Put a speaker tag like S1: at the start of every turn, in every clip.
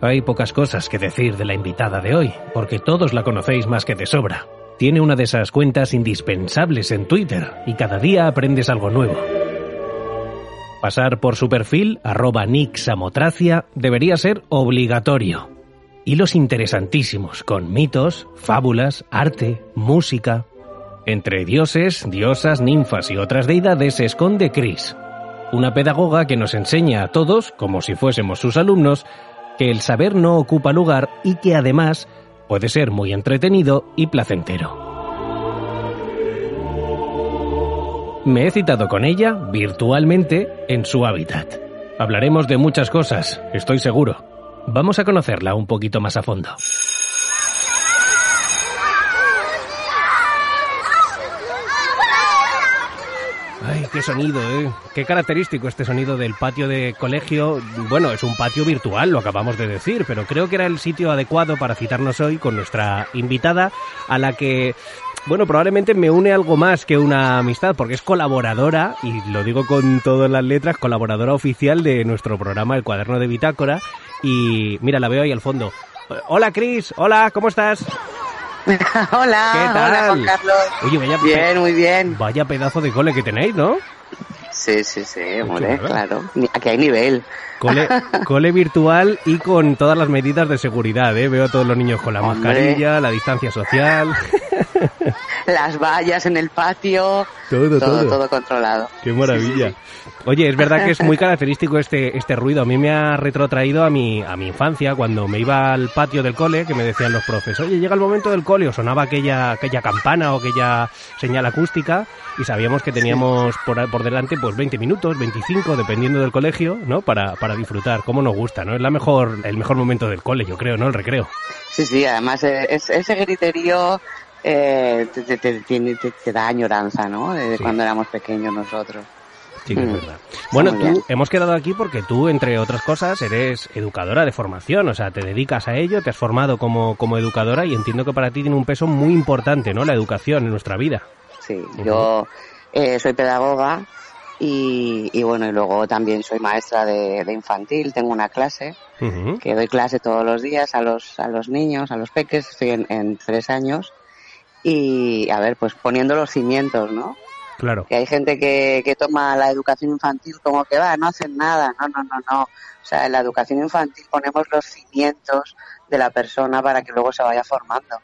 S1: Hay pocas cosas que decir de la invitada de hoy, porque todos la conocéis más que de sobra. Tiene una de esas cuentas indispensables en Twitter y cada día aprendes algo nuevo. Pasar por su perfil, arroba nixamotracia, debería ser obligatorio. Hilos interesantísimos, con mitos, fábulas, arte, música. Entre dioses, diosas, ninfas y otras deidades se esconde Chris, una pedagoga que nos enseña a todos, como si fuésemos sus alumnos, que el saber no ocupa lugar y que además puede ser muy entretenido y placentero. Me he citado con ella virtualmente en su hábitat. Hablaremos de muchas cosas, estoy seguro. Vamos a conocerla un poquito más a fondo. Ay, qué sonido, ¿eh? Qué característico este sonido del patio de colegio. Bueno, es un patio virtual, lo acabamos de decir, pero creo que era el sitio adecuado para citarnos hoy con nuestra invitada, a la que, bueno, probablemente me une algo más que una amistad, porque es colaboradora, y lo digo con todas las letras, colaboradora oficial de nuestro programa El Cuaderno de Bitácora. Y mira, la veo ahí al fondo. Hola, Cris. Hola, ¿cómo estás?
S2: hola,
S1: ¿Qué tal?
S2: hola Juan Carlos.
S1: Oye, vaya,
S2: bien, muy bien.
S1: Vaya pedazo de cole que tenéis, ¿no?
S2: Sí, sí, sí, hombre, claro. Aquí hay nivel.
S1: Cole, cole virtual y con todas las medidas de seguridad, ¿eh? Veo a todos los niños con la
S2: Hombre.
S1: mascarilla, la distancia social.
S2: Las vallas en el patio.
S1: Todo,
S2: todo,
S1: todo.
S2: todo controlado.
S1: Qué maravilla. Oye, es verdad que es muy característico este, este ruido. A mí me ha retrotraído a mi, a mi infancia, cuando me iba al patio del cole, que me decían los profes, oye, llega el momento del cole, o sonaba aquella, aquella campana o aquella señal acústica, y sabíamos que teníamos por, por delante pues 20 minutos, 25, dependiendo del colegio, ¿no? Para, para disfrutar. ¿Cómo nos gusta, no? Es la mejor, el mejor momento del cole, yo creo, ¿no? El recreo.
S2: Sí, sí, además eh, es- ese griterío eh, te, te- te- te- da añoranza, ¿no? De
S1: Sí.
S2: cuando éramos pequeños nosotros.
S1: Sí, que es
S2: Mm.
S1: verdad. Bueno,
S2: muy
S1: tú
S2: bien.
S1: hemos quedado aquí porque tú, entre otras cosas, eres educadora de formación, o sea, te dedicas a ello, te has formado como, como educadora y entiendo que para ti tiene un peso muy importante, ¿no? La educación en nuestra vida.
S2: Sí, yo eh, soy pedagoga y, y bueno, y luego también soy maestra de, de infantil, tengo una clase que doy clase todos los días a los, a los niños, a los peques, estoy en, en tres años y a ver, pues poniendo los cimientos, ¿no?
S1: Claro.
S2: Que hay gente que, que toma la educación infantil como que va, no hacen nada, no, no, no, no. O sea, en la educación infantil ponemos los cimientos de la persona para que luego se vaya formando.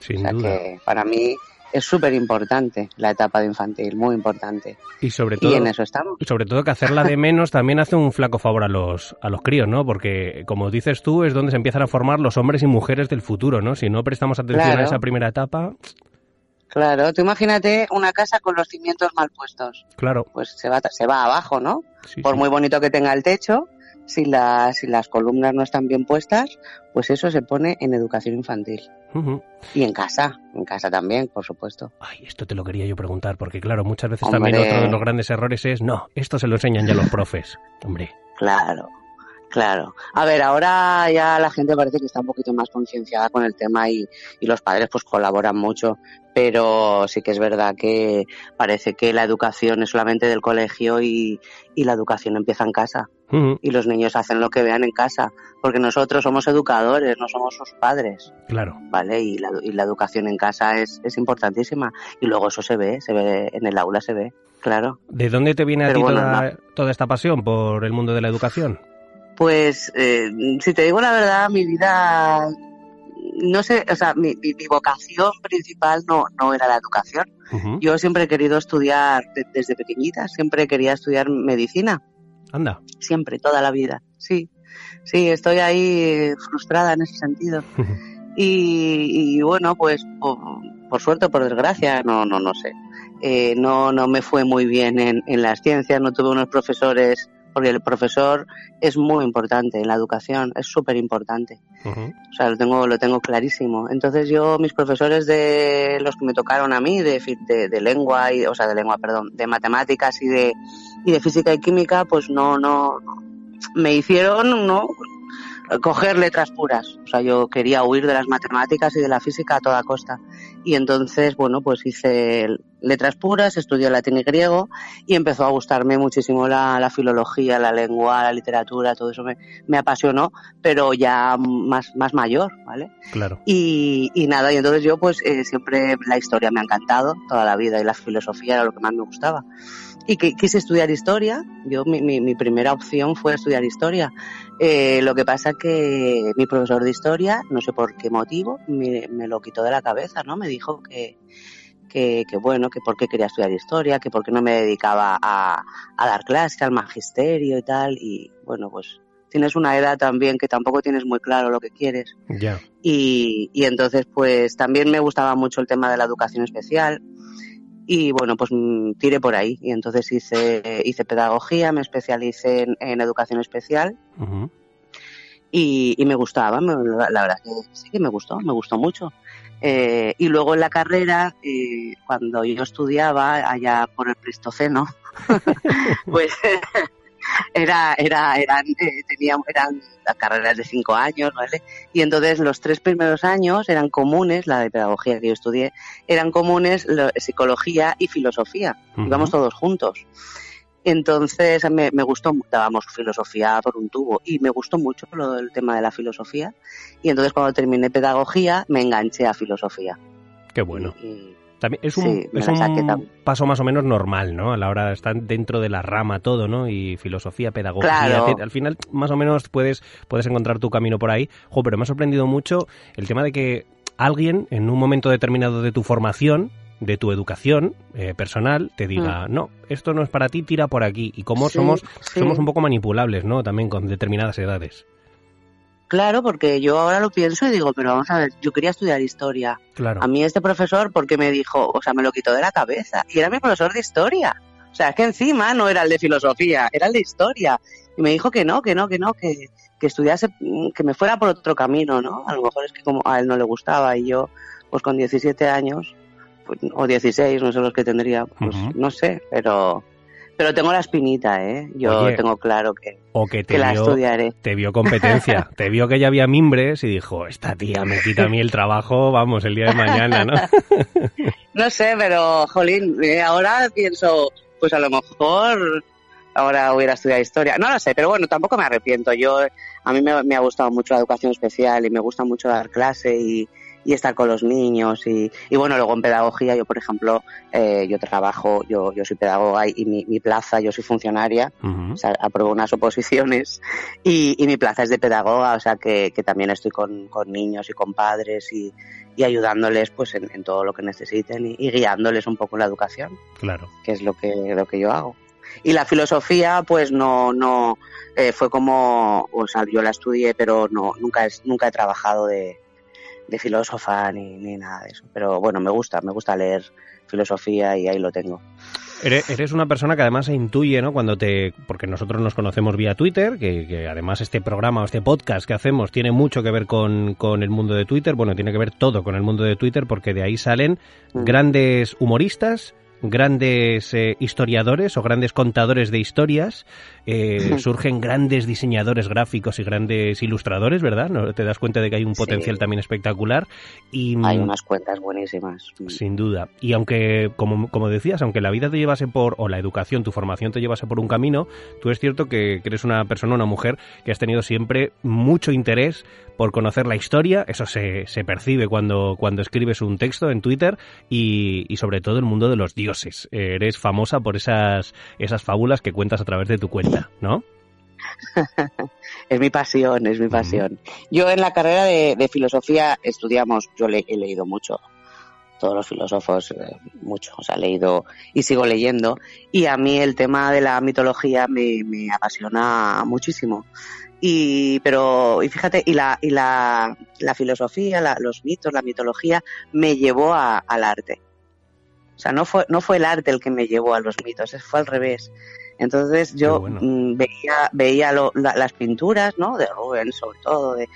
S1: Sin
S2: o sea
S1: duda.
S2: que para mí es súper importante la etapa de infantil, muy importante.
S1: Y sobre todo,
S2: Y en eso estamos.
S1: y sobre todo que hacerla de menos también hace un flaco favor a los, a los críos, ¿no? Porque, como dices tú, es donde se empiezan a formar los hombres y mujeres del futuro, ¿no? Si no prestamos atención a esa primera etapa,
S2: Claro, tú imagínate una casa con los cimientos mal puestos.
S1: claro.
S2: Pues se va, se va abajo, ¿no?
S1: sí,
S2: Por
S1: sí.
S2: muy bonito que tenga el techo, si, la- si las columnas no están bien puestas, pues eso se pone en educación infantil. Y en casa, en casa también, por supuesto.
S1: Ay, esto te lo quería yo preguntar, porque claro, muchas veces
S2: Hombre.
S1: también otro de los grandes errores es, no, esto se lo enseñan ya los profes. Hombre,
S2: Claro, claro. A ver, ahora ya la gente parece que está un poquito más concienciada con el tema y, y los padres pues colaboran mucho, pero sí que es verdad que parece que la educación es solamente del colegio y, y la educación empieza en casa y los niños hacen lo que vean en casa, porque nosotros somos educadores, no somos sus padres,
S1: claro.
S2: ¿vale? Y la, y la educación en casa es, es importantísima y luego eso se ve, se ve en el aula, se ve, claro.
S1: ¿De dónde te viene a ti
S2: bueno,
S1: toda, toda esta pasión por el mundo de la educación?
S2: Pues, eh, si te digo la verdad, mi vida, no sé, o sea, mi, mi- mi vocación principal no, no era la educación. Yo siempre he querido estudiar de- desde pequeñita, siempre quería estudiar medicina,
S1: Anda.
S2: siempre, toda la vida. Sí, sí, estoy ahí frustrada en ese sentido. Y, y bueno, pues po- por suerte o por desgracia, no, no, no sé. Eh, no, no me fue muy bien en, en las ciencias, no tuve unos profesores porque el profesor es muy importante en la educación, es súper importante. O sea, lo tengo, lo tengo clarísimo. Entonces yo, mis profesores de los que me tocaron a mí, de, de, lengua, y, o sea, de lengua, perdón, de matemáticas y de, y de física y química, pues no, no, me hicieron, no, coger letras puras. O sea, yo quería huir de las matemáticas y de la física a toda costa. Y entonces, bueno, pues hice letras puras, estudié latín y griego y empezó a gustarme muchísimo la, la filología, la lengua, la literatura, todo eso me, me, apasionó, pero ya más, más mayor, ¿vale?
S1: Claro.
S2: Y, y nada, y entonces yo pues eh, siempre la historia me ha encantado toda la vida y la filosofía era lo que más me gustaba y que quise estudiar historia. Yo mi, mi, primera opción fue estudiar historia. Eh, lo que pasa que mi profesor de historia, no sé por qué motivo, me, me lo quitó de la cabeza, ¿no? Me dijo que, que, que, bueno, que por qué quería estudiar historia, que por qué no me dedicaba a, a dar clases, al magisterio y tal. Y bueno, pues tienes una edad también que tampoco tienes muy claro lo que quieres. Y, y entonces, pues también me gustaba mucho el tema de la educación especial y bueno, pues mm, tiré por ahí y entonces hice, hice pedagogía, me especialicé en, educación especial y, y, me gustaba, la verdad que sí que me gustó, me gustó mucho. Eh, y luego en la carrera, eh, cuando yo estudiaba allá por el Pleistoceno, pues era, era, eran, eh, teníamos, eran las carreras de cinco años, ¿vale? Y entonces los tres primeros años eran comunes, la de pedagogía que yo estudié, eran comunes psicología y filosofía. Íbamos todos juntos. Entonces me, me, gustó, dábamos filosofía por un tubo y me gustó mucho lo del tema de la filosofía. Y entonces cuando terminé pedagogía me enganché a filosofía.
S1: Qué bueno. También es un, es un paso más o menos normal, ¿no? A la hora de estar dentro de la rama todo, ¿no? Y filosofía, pedagogía. Al final, más o menos puedes, puedes encontrar tu camino por ahí. Jo, pero me ha sorprendido mucho el tema de que alguien, en un momento determinado de tu formación, de tu educación eh, personal, te diga, mm. no, esto no es para ti, tira por aquí. Y como somos, somos un poco manipulables, ¿no? También con determinadas edades.
S2: Claro, porque yo ahora lo pienso y digo, pero vamos a ver, yo quería estudiar historia.
S1: Claro.
S2: A mí este profesor, porque me dijo, o sea, me lo quitó de la cabeza. Y era mi profesor de historia. O sea, es que encima no era el de filosofía, era el de historia. Y me dijo que no, que no, que no, que, que estudiase, que me fuera por otro camino, ¿no? A lo mejor es que como a él no le gustaba y yo, pues con 17 años, o 16, no sé los que tendría, pues no sé, pero pero tengo la espinita, ¿eh? Yo tengo claro que,
S1: o que, te
S2: la
S1: vio,
S2: estudiaré.
S1: Te vio competencia, te vio que ya había mimbres y dijo, esta tía me quita a mí el trabajo, vamos, el día de mañana, ¿no?
S2: no sé, pero, jolín, eh, ahora pienso, pues a lo mejor ahora hubiera estudiado historia. No lo sé, pero bueno, tampoco me arrepiento. Yo, a mí me, me ha gustado mucho la educación especial y me gusta mucho dar clase y, y estar con los niños y, y bueno, luego en pedagogía yo, por ejemplo, eh, yo trabajo, yo, yo soy pedagoga y mi, mi plaza, yo soy funcionaria, o sea, apruebo unas oposiciones y, y, mi plaza es de pedagoga, o sea que, que también estoy con, con, niños y con padres y, y ayudándoles pues en, en, todo lo que necesiten y, y, guiándoles un poco en la educación.
S1: Claro.
S2: Que es lo que, lo que yo hago. Y la filosofía, pues no, no, eh, fue como, o sea, yo la estudié, pero no, nunca, es, nunca he trabajado de, de filósofa ni, ni nada de eso. Pero bueno, me gusta, me gusta leer filosofía y ahí lo tengo.
S1: Eres una persona que además se intuye, ¿no? Cuando te. Porque nosotros nos conocemos vía Twitter, que, que, además este programa o este podcast que hacemos tiene mucho que ver con, con, el mundo de Twitter. Bueno, tiene que ver todo con el mundo de Twitter, porque de ahí salen mm. grandes humoristas, grandes eh, historiadores o grandes contadores de historias, eh, surgen grandes diseñadores gráficos y grandes ilustradores, ¿verdad? ¿No? Te das cuenta de que hay un potencial sí. también espectacular. Y,
S2: hay unas cuentas buenísimas.
S1: Sin duda. Y aunque, como, como decías, aunque la vida te llevase por, o la educación, tu formación te llevase por un camino, tú es cierto que, que eres una persona, una mujer, que has tenido siempre mucho interés por conocer la historia, eso se, se percibe cuando, cuando escribes un texto en Twitter y, y sobre todo el mundo de los dioses. eres famosa por esas, esas fábulas que cuentas a través de tu cuenta, ¿no?
S2: es mi pasión, es mi pasión. Yo en la carrera de, de filosofía estudiamos, yo le, he leído mucho, todos los filósofos, eh, mucho, o sea, he leído y sigo leyendo. Y a mí el tema de la mitología me, me apasiona muchísimo. Y, pero, y fíjate, y la, y la, la filosofía, la, los mitos, la mitología, me llevó a, al arte. O sea, no fue, no fue el arte el que me llevó a los mitos, fue al revés. Entonces yo mm, veía, veía lo, las pinturas, ¿no? De Rubens, sobre todo, de,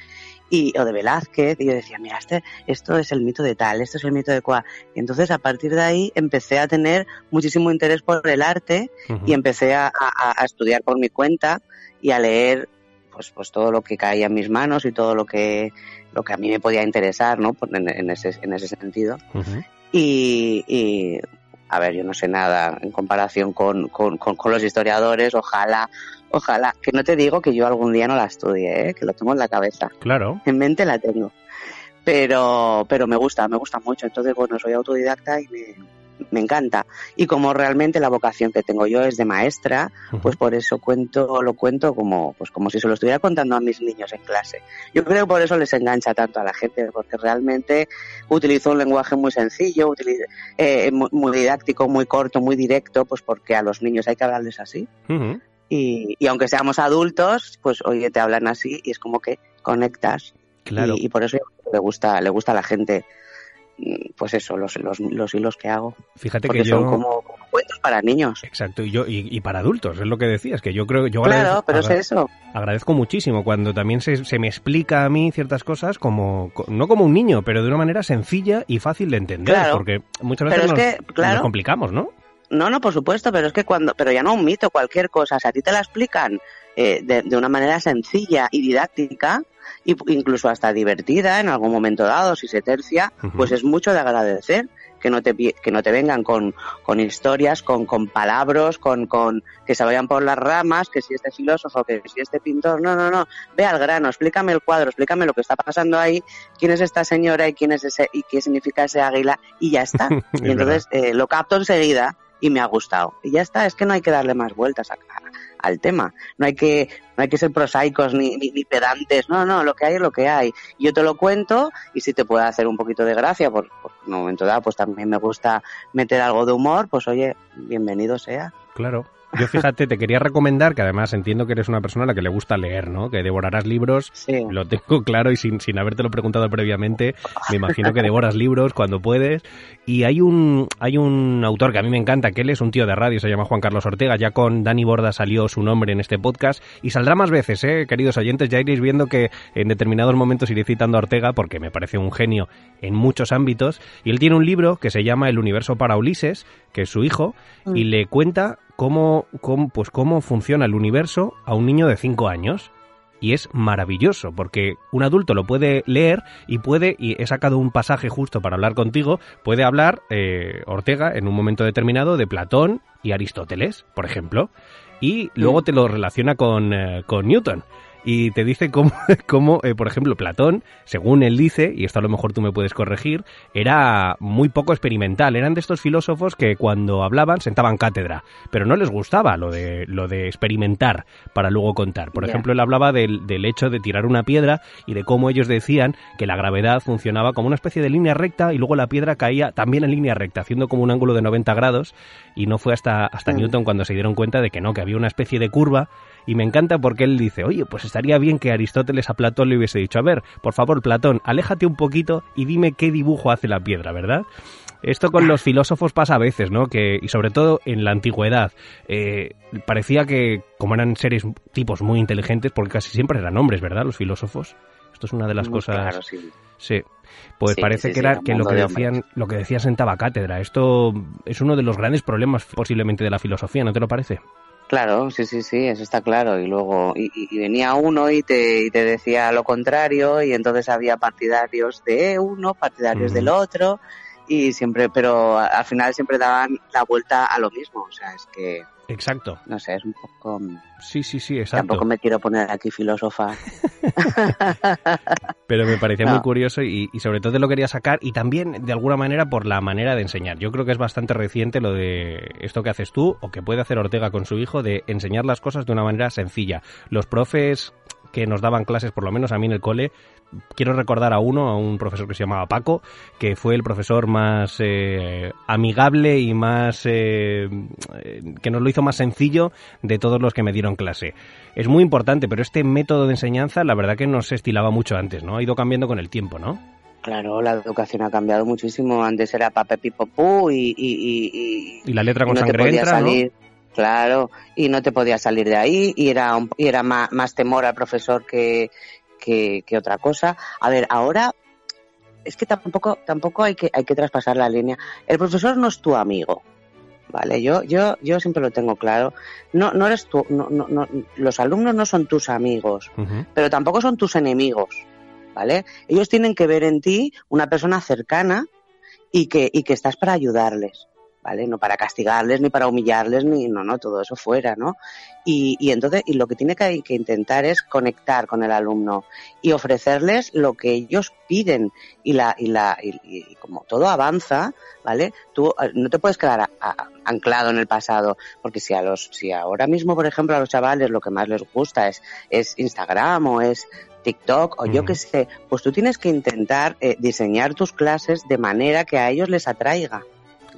S2: y, o de Velázquez, y yo decía, mira, este, esto es el mito de tal, esto es el mito de cual. Y entonces a partir de ahí empecé a tener muchísimo interés por el arte y empecé a, a, estudiar por mi cuenta y a leer pues, pues todo lo que caía en mis manos y todo lo que, lo que a mí me podía interesar, ¿no? En, en ese, en ese sentido. y, y a ver, yo no sé nada en comparación con, con, con, los historiadores, ojalá, ojalá, que no te digo que yo algún día no la estudie, ¿eh? que lo tengo en la cabeza.
S1: Claro.
S2: En mente la tengo. Pero, pero me gusta, me gusta mucho. Entonces, bueno, soy autodidacta y me, me encanta. Y como realmente la vocación que tengo yo es de maestra, pues por eso cuento, lo cuento como, pues como si se lo estuviera contando a mis niños en clase. Yo creo que por eso les engancha tanto a la gente, porque realmente utilizo un lenguaje muy sencillo, eh, muy, didáctico, muy corto, muy directo, pues porque a los niños hay que hablarles así. y, y, aunque seamos adultos, pues oye, te hablan así y es como que conectas.
S1: Claro.
S2: Y, y por eso le gusta, le gusta a la gente pues eso, los, los, los hilos que hago.
S1: Fíjate que yo...
S2: son como, cuentos para niños.
S1: Exacto, y, yo, y, para adultos, es lo que decías, que yo creo... Yo
S2: claro, pero es eso.
S1: Agradezco muchísimo cuando también se, se, me explica a mí ciertas cosas como, no como un niño, pero de una manera sencilla y fácil de entender, porque muchas veces nos, que, nos complicamos, ¿no?
S2: No, no, por supuesto, pero es que cuando, pero ya no un mito, cualquier cosa, si a ti te la explican eh, de, de, una manera sencilla y didáctica, incluso hasta divertida en algún momento dado, si se tercia, pues es mucho de agradecer que no te, que no te vengan con, con historias, con, con palabras, con, con que se vayan por las ramas, que si este filósofo, que si este pintor, no, no, no, ve al grano, explícame el cuadro, explícame lo que está pasando ahí, quién es esta señora y quién es ese, y qué significa ese águila, y ya está. y entonces eh, lo capto enseguida y me ha gustado. Y ya está, es que no hay que darle más vueltas al tema. No hay que, no hay que ser prosaicos ni, ni, pedantes. No, no, lo que hay es lo que hay. Yo te lo cuento y si te puede hacer un poquito de gracia, por, por un momento dado, pues también me gusta meter algo de humor, pues oye, bienvenido sea.
S1: Claro. Yo fíjate, te quería recomendar, que además entiendo que eres una persona a la que le gusta leer, ¿no? Que devorarás libros, lo tengo claro y sin, sin habértelo preguntado previamente, me imagino que devoras libros cuando puedes. Y hay un, hay un autor que a mí me encanta, que él es un tío de radio, se llama Juan Carlos Ortega, ya con Dani Borda salió su nombre en este podcast y saldrá más veces, ¿eh? Queridos oyentes, ya iréis viendo que en determinados momentos iré citando a Ortega porque me parece un genio en muchos ámbitos. Y él tiene un libro que se llama El universo para Ulises, que es su hijo, y mm. le cuenta cómo, cómo, pues cómo funciona el universo a un niño de 5 años. Y es maravilloso, porque un adulto lo puede leer y puede, y he sacado un pasaje justo para hablar contigo, puede hablar eh, Ortega en un momento determinado de Platón y Aristóteles, por ejemplo, y luego te lo relaciona con, eh, con Newton y te dice cómo, cómo eh, por ejemplo, Platón, según él dice, y esto a lo mejor tú me puedes corregir, era muy poco experimental. Eran de estos filósofos que cuando hablaban sentaban cátedra, pero no les gustaba lo de, lo de experimentar para luego contar. Por ejemplo, él hablaba del, del hecho de tirar una piedra y de cómo ellos decían que la gravedad funcionaba como una especie de línea recta y luego la piedra caía también en línea recta, haciendo como un ángulo de 90 grados y no fue hasta, hasta mm. Newton cuando se dieron cuenta de que no, que había una especie de curva y me encanta porque él dice, oye, pues estaría bien que Aristóteles a Platón le hubiese dicho, a ver, por favor, Platón, aléjate un poquito y dime qué dibujo hace la piedra, ¿verdad? Esto con los filósofos pasa a veces, ¿no? Que, y sobre todo en la antigüedad, eh, parecía que, como eran seres tipos muy inteligentes, porque casi siempre eran hombres, ¿verdad? Los filósofos. Esto es una de las cosas. sí. Pues parece que era que lo que decían, lo que decía sentaba cátedra. Esto es uno de los grandes problemas posiblemente de la filosofía, ¿no te lo parece?
S2: Claro, sí, sí, sí, eso está claro. Y luego y, venía uno y te, y te, decía lo contrario y entonces había partidarios de uno, partidarios del otro y siempre, pero al final siempre daban la vuelta a lo mismo. O sea, es que
S1: Exacto.
S2: No sé, es un poco...
S1: Sí, sí, sí, exacto.
S2: Tampoco me quiero poner aquí filósofa.
S1: Pero me parecía muy curioso y, sobre todo lo quería sacar y también de alguna manera por la manera de enseñar. Yo creo que es bastante reciente lo de esto que haces tú o que puede hacer Ortega con su hijo de enseñar las cosas de una manera sencilla. Los profes que nos daban clases, por lo menos a mí en el cole, quiero recordar a uno, a un profesor que se llamaba Paco, que fue el profesor más eh, amigable y más eh, que nos lo hizo más sencillo de todos los que me dieron clase. Es muy importante, pero este método de enseñanza, la verdad que no se estilaba mucho antes, ¿no? Ha ido cambiando con el tiempo, ¿no?
S2: Claro, la educación ha cambiado muchísimo. Antes era pape pipopú y, y,
S1: y, la letra con sangre entra, salir.
S2: Claro, y no te podías salir de ahí y era, y era más, más temor al profesor que, que, otra cosa. A ver, ahora es que tampoco, tampoco hay que, hay que traspasar la línea. El profesor no es tu amigo. Vale, yo, yo, yo siempre lo tengo claro. No, no eres tú, no, no, los alumnos no son tus amigos, pero tampoco son tus enemigos. ¿Vale? Ellos tienen que ver en ti una persona cercana y que, y que estás para ayudarles. ¿Vale? No para castigarles, ni para humillarles, ni no, no, todo eso fuera, ¿no? Y, y entonces, y lo que tiene que, que, intentar es conectar con el alumno y ofrecerles lo que ellos piden. Y la, y la, y, como todo avanza, ¿vale? Tú eh, no te puedes quedar anclado en el pasado, porque si a los, si ahora mismo, por ejemplo, a los chavales lo que más les gusta es, es Instagram o es TikTok o yo qué sé, pues tú tienes que intentar eh, diseñar tus clases de manera que a ellos les atraiga.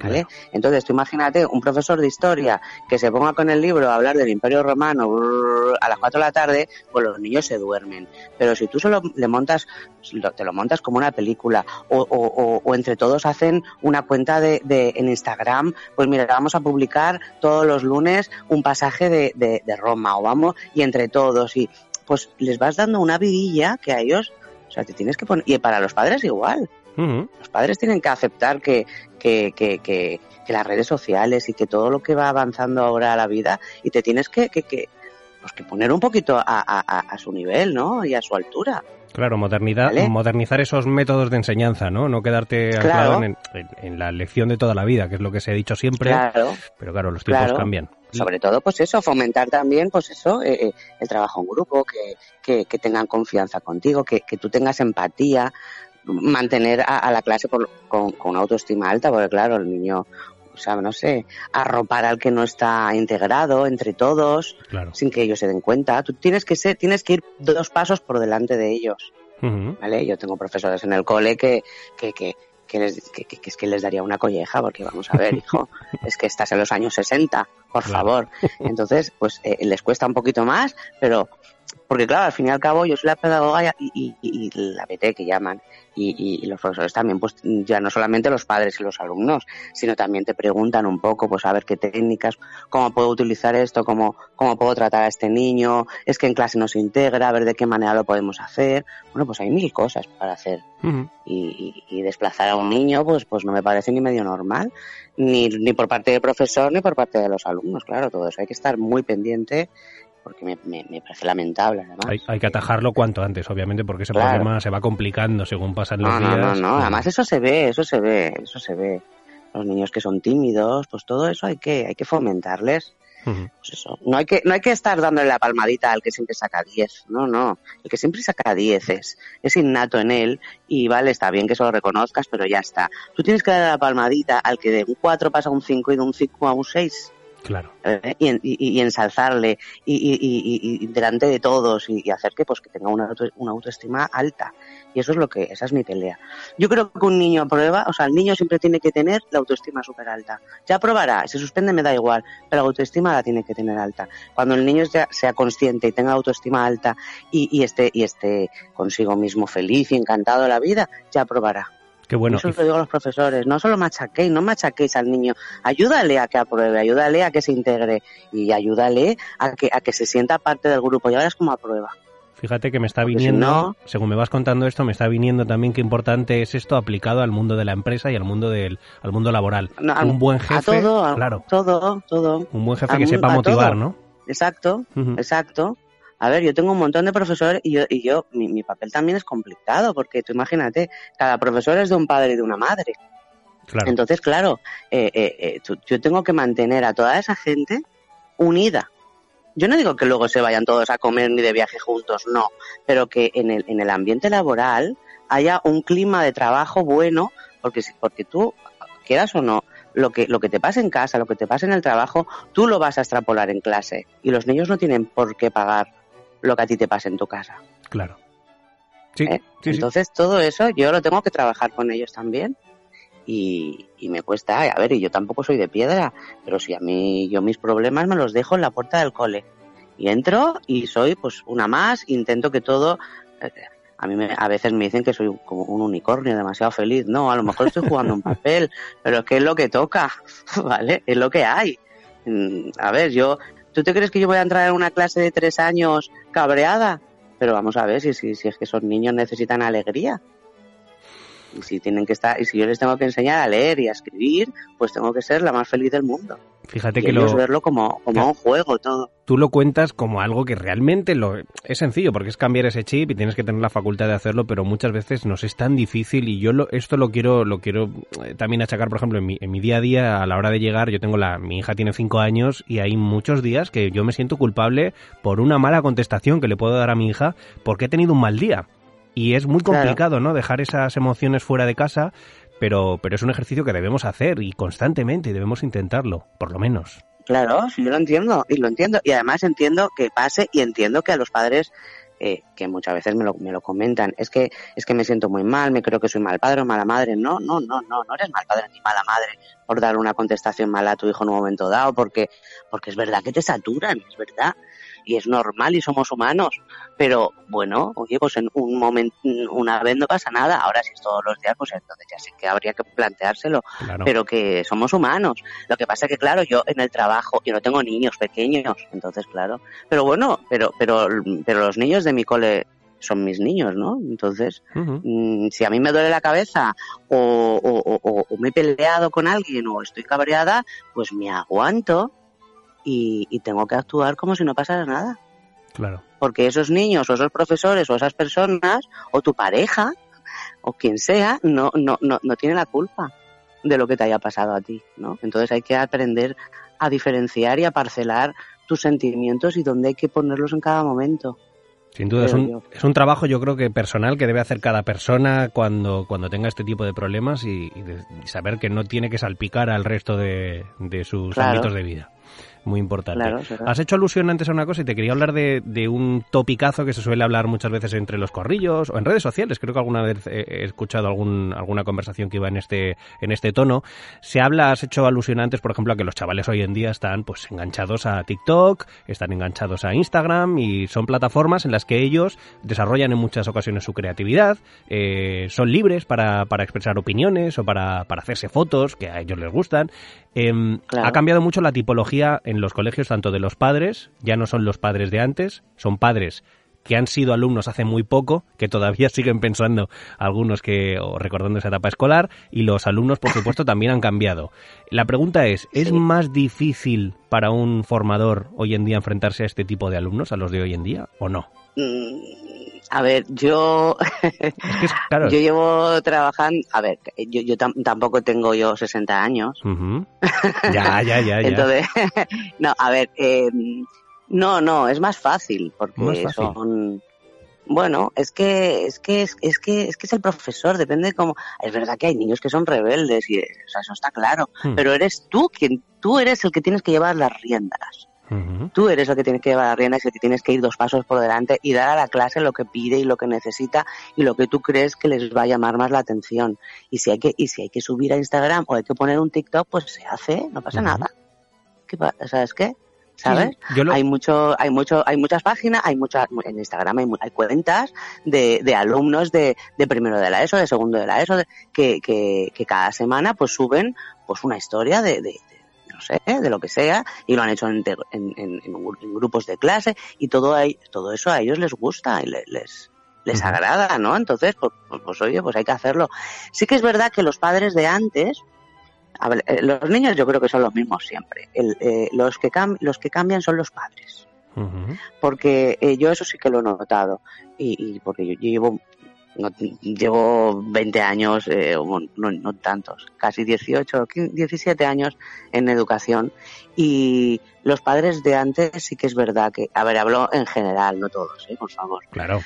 S2: ¿Vale? Entonces, tú imagínate un profesor de historia que se ponga con el libro a hablar del Imperio Romano a las 4 de la tarde, pues los niños se duermen. Pero si tú solo le montas, te lo montas como una película, o, o, o entre todos hacen una cuenta de, de, en Instagram, pues mira, vamos a publicar todos los lunes un pasaje de, de, de Roma, o vamos, y entre todos, y pues les vas dando una vidilla que a ellos, o sea, te tienes que poner, y para los padres igual. Los padres tienen que aceptar que, que, que, que, las redes sociales y que todo lo que va avanzando ahora a la vida y te tienes que, que, que, pues que poner un poquito a, a, a su nivel, ¿no? Y a su altura.
S1: Claro, modernidad, modernizar esos métodos de enseñanza, ¿no? No quedarte anclado en, en, la lección de toda la vida, que es lo que se ha dicho siempre. Claro. Pero claro, los tiempos cambian.
S2: Sobre todo, pues eso, fomentar también, pues eso, eh, eh, el trabajo en grupo, que, que, que tengan confianza contigo, que, que tú tengas empatía, mantener a, la clase con, con, autoestima alta, porque claro, el niño, o sea, no sé, arropar al que no está integrado entre todos, sin que ellos se den cuenta. Tú tienes que ser, tienes que ir dos pasos por delante de ellos. ¿Vale? Yo tengo profesores en el cole que, que, que, que, les, que, es que les daría una colleja, porque vamos a ver, hijo, es que estás en los años 60, por favor. Entonces, pues eh, les cuesta un poquito más, pero porque claro, al fin y al cabo yo soy la pedagoga y, y, la PT que llaman y, los profesores también, pues ya no solamente los padres y los alumnos, sino también te preguntan un poco, pues a ver qué técnicas, cómo puedo utilizar esto, cómo, cómo puedo tratar a este niño, es que en clase no se integra, a ver de qué manera lo podemos hacer. Bueno, pues hay mil cosas para hacer. y, y, desplazar a un niño, pues, pues no me parece ni medio normal, ni, ni por parte del profesor ni por parte de los alumnos, claro, todo eso hay que estar muy pendiente porque me, me, parece lamentable además.
S1: Hay, hay, que atajarlo cuanto antes, obviamente, porque ese problema se va complicando según pasan los días.
S2: No, no, no, además eso se ve, eso se ve, eso se ve. Los niños que son tímidos, pues todo eso hay que, hay que fomentarles. Pues eso, no hay que, no hay que estar dándole la palmadita al que siempre saca 10, no, no, el que siempre saca 10 es, es innato en él y vale, está bien que eso lo reconozcas, pero ya está. Tú tienes que dar la palmadita al que de un 4 pasa a un 5 y de un 5 a un 6
S1: Claro.
S2: Eh, y, y, ensalzarle y, delante de todos y, hacer que pues que tenga una, una autoestima alta. Y eso es lo que, esa es mi pelea. Yo creo que un niño aprueba, o sea, el niño siempre tiene que tener la autoestima súper alta. Ya aprobará, se suspende me da igual, pero la autoestima la tiene que tener alta. Cuando el niño ya sea consciente y tenga autoestima alta y, y esté, y esté consigo mismo feliz y encantado de la vida, ya aprobará.
S1: Qué bueno.
S2: Eso lo digo a los profesores, no solo machaquéis, no machaquéis al niño, ayúdale a que apruebe, ayúdale a que se integre y ayúdale a que, a que se sienta parte del grupo y ahora es como aprueba.
S1: Fíjate que me está viniendo, según me vas contando esto, me está viniendo también qué importante es esto aplicado al mundo de la empresa y al mundo del al mundo laboral. un buen jefe,
S2: todo,
S1: claro.
S2: Todo, todo.
S1: Un buen jefe que sepa motivar, ¿no?
S2: Exacto, exacto. A ver, yo tengo un montón de profesores y yo, y yo mi, mi, papel también es complicado, porque tú imagínate, cada profesor es de un padre y de una madre. Claro. Entonces, claro, eh, eh, eh, tú, yo tengo que mantener a toda esa gente unida. Yo no digo que luego se vayan todos a comer ni de viaje juntos, no, pero que en el, en el ambiente laboral haya un clima de trabajo bueno, porque, porque tú, quieras o no, lo que, lo que te pasa en casa, lo que te pasa en el trabajo, tú lo vas a extrapolar en clase. Y los niños no tienen por qué pagar lo que a ti te pasa en tu casa.
S1: Claro.
S2: ¿eh? Entonces todo eso yo lo tengo que trabajar con ellos también y, me cuesta, a ver, y yo tampoco soy de piedra, pero si a mí yo mis problemas me los dejo en la puerta del cole y entro y soy pues una más, intento que todo eh, a mí a veces me dicen que soy como un unicornio demasiado feliz. No, a lo mejor estoy jugando un papel, pero es que es lo que toca, ¿vale? Es lo que hay. Mm, a ver, yo, ¿tú te crees que yo voy a entrar en una clase de tres años cabreada? Pero vamos a ver si, si, si es que esos niños necesitan alegría. Y si tienen que estar, y si yo les tengo que enseñar a leer y a escribir, pues tengo que ser la más feliz del mundo.
S1: Fíjate que lo
S2: verlo como, como un juego todo.
S1: Tú lo cuentas como algo que realmente lo es sencillo porque es cambiar ese chip y tienes que tener la facultad de hacerlo, pero muchas veces nos es tan difícil y yo lo, esto lo quiero lo quiero eh, también achacar, por ejemplo, en mi, en mi día a día a la hora de llegar, yo tengo la mi hija tiene cinco años y hay muchos días que yo me siento culpable por una mala contestación que le puedo dar a mi hija porque he tenido un mal día. Y es muy complicado, ¿no? Dejar esas emociones fuera de casa, pero, pero es un ejercicio que debemos hacer y constantemente debemos intentarlo, por lo menos.
S2: Claro, sí, yo lo entiendo y lo entiendo. Y además entiendo que pase y entiendo que a los padres eh, que muchas veces me lo, me lo comentan, es que, es que me siento muy mal, me creo que soy mal padre o mala madre. No, no, no, no, no eres mal padre ni mala madre por dar una contestación mala a tu hijo en un momento dado, porque, porque es verdad que te saturan, es verdad y es normal y somos humanos. Pero bueno, oye, pues en un momento, una vez no pasa nada. Ahora si es todos los días, pues entonces ya sé que habría que planteárselo. Pero que somos humanos. Lo que pasa es que, claro, yo en el trabajo, yo no tengo niños pequeños, entonces, claro. Pero bueno, pero, pero, pero los niños de mi cole son mis niños, ¿no? Entonces, mm, si a mí me duele la cabeza o, o, me he peleado con alguien o estoy cabreada, pues me aguanto y, tengo que actuar como si no pasara nada.
S1: Claro.
S2: Porque esos niños o esos profesores o esas personas o tu pareja o quien sea no, no, no, no tiene la culpa de lo que te haya pasado a ti, ¿no? Entonces hay que aprender a diferenciar y a parcelar tus sentimientos y dónde hay que ponerlos en cada momento.
S1: Sin duda, es un, es un, trabajo yo creo que personal que debe hacer cada persona cuando, cuando tenga este tipo de problemas y, saber que no tiene que salpicar al resto de, sus ámbitos de vida muy importante. Has hecho alusión antes a una cosa y te quería hablar de, de, un topicazo que se suele hablar muchas veces entre los corrillos o en redes sociales. Creo que alguna vez he escuchado algún, alguna conversación que iba en este, en este tono. Se habla, has hecho alusión antes, por ejemplo, a que los chavales hoy en día están pues enganchados a TikTok, están enganchados a Instagram y son plataformas en las que ellos desarrollan en muchas ocasiones su creatividad, eh, son libres para, para expresar opiniones o para, para hacerse fotos que a ellos les gustan. Em, ha cambiado mucho la tipología en los colegios, tanto de los padres, ya no son los padres de antes, son padres que han sido alumnos hace muy poco, que todavía siguen pensando algunos que, o recordando esa etapa escolar, y los alumnos, por supuesto, también han cambiado. La pregunta es, ¿es más difícil para un formador hoy en día enfrentarse a este tipo de alumnos, a los de hoy en día, o no?
S2: Mm, a ver, yo, yo llevo trabajando, a ver, yo, yo tampoco tengo yo 60 años.
S1: Ya, ya, ya, ya.
S2: Entonces, no, a ver, eh, no, no, es más fácil porque son, bueno, es que, es que, es, es, que, es que es el profesor, depende de cómo, es verdad que hay niños que son rebeldes y, o sea, eso está claro, hmm. pero eres tú quien, tú eres el que tienes que llevar las riendas. Tú eres el que tienes que llevar la rienda y el que tienes que ir dos pasos por delante y dar a la clase lo que pide y lo que necesita y lo que tú crees que les va a llamar más la atención. Y si hay que, y si hay que subir a Instagram o hay que poner un TikTok, pues se hace, no pasa nada. ¿Qué, ¿Sabes qué? ¿sabes? Hay mucho, hay mucho, hay muchas páginas, hay muchas, en Instagram hay, hay cuentas de, de alumnos de, de, primero de la ESO, de segundo de la ESO, que, que, que cada semana pues suben pues una historia de, de, no sé, de lo que sea, y lo han hecho en, grupos de clase, y todo, todo eso a ellos les gusta y les, les, agrada, ¿no? Entonces, pues, pues, pues, oye, pues hay que hacerlo. Sí que es verdad que los padres de antes, eh, los niños yo creo que son los mismos siempre. Eh, los, que los que cambian son los padres. Porque eh, yo eso sí que lo he notado. Y, porque yo, llevo no, llevo 20 años, eh, no, no, tantos, casi 18, 17 años en educación y los padres de antes sí que es verdad que, a ver, hablo en general, no todos, ¿eh? por favor.
S1: Claro.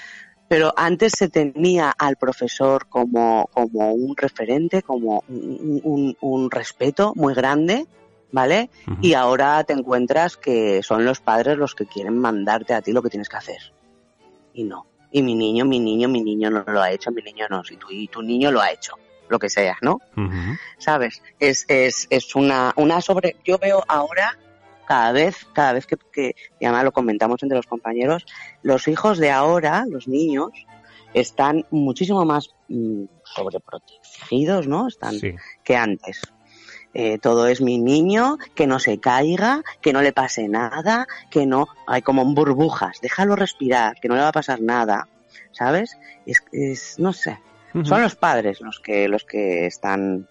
S2: Pero antes se tenía al profesor como, como un referente, como un, un, respeto muy grande, ¿vale? Y ahora te encuentras que son los padres los que quieren mandarte a ti lo que tienes que hacer. Y no y mi niño, mi niño, mi niño no lo ha hecho, mi niño no, y tu, y tu niño lo ha hecho, lo que sea, ¿no? ¿Sabes? Es, es, es una, una sobre, yo veo ahora cada vez, cada vez que, que, y además lo comentamos entre los compañeros, los hijos de ahora, los niños, están muchísimo más mm, sobreprotegidos, ¿no? Están que antes. Eh, todo es mi niño, que no se caiga, que no le pase nada, que no, hay como burbujas, déjalo respirar, que no le va a pasar nada, ¿sabes? Es, es no sé, son los padres los que, los que están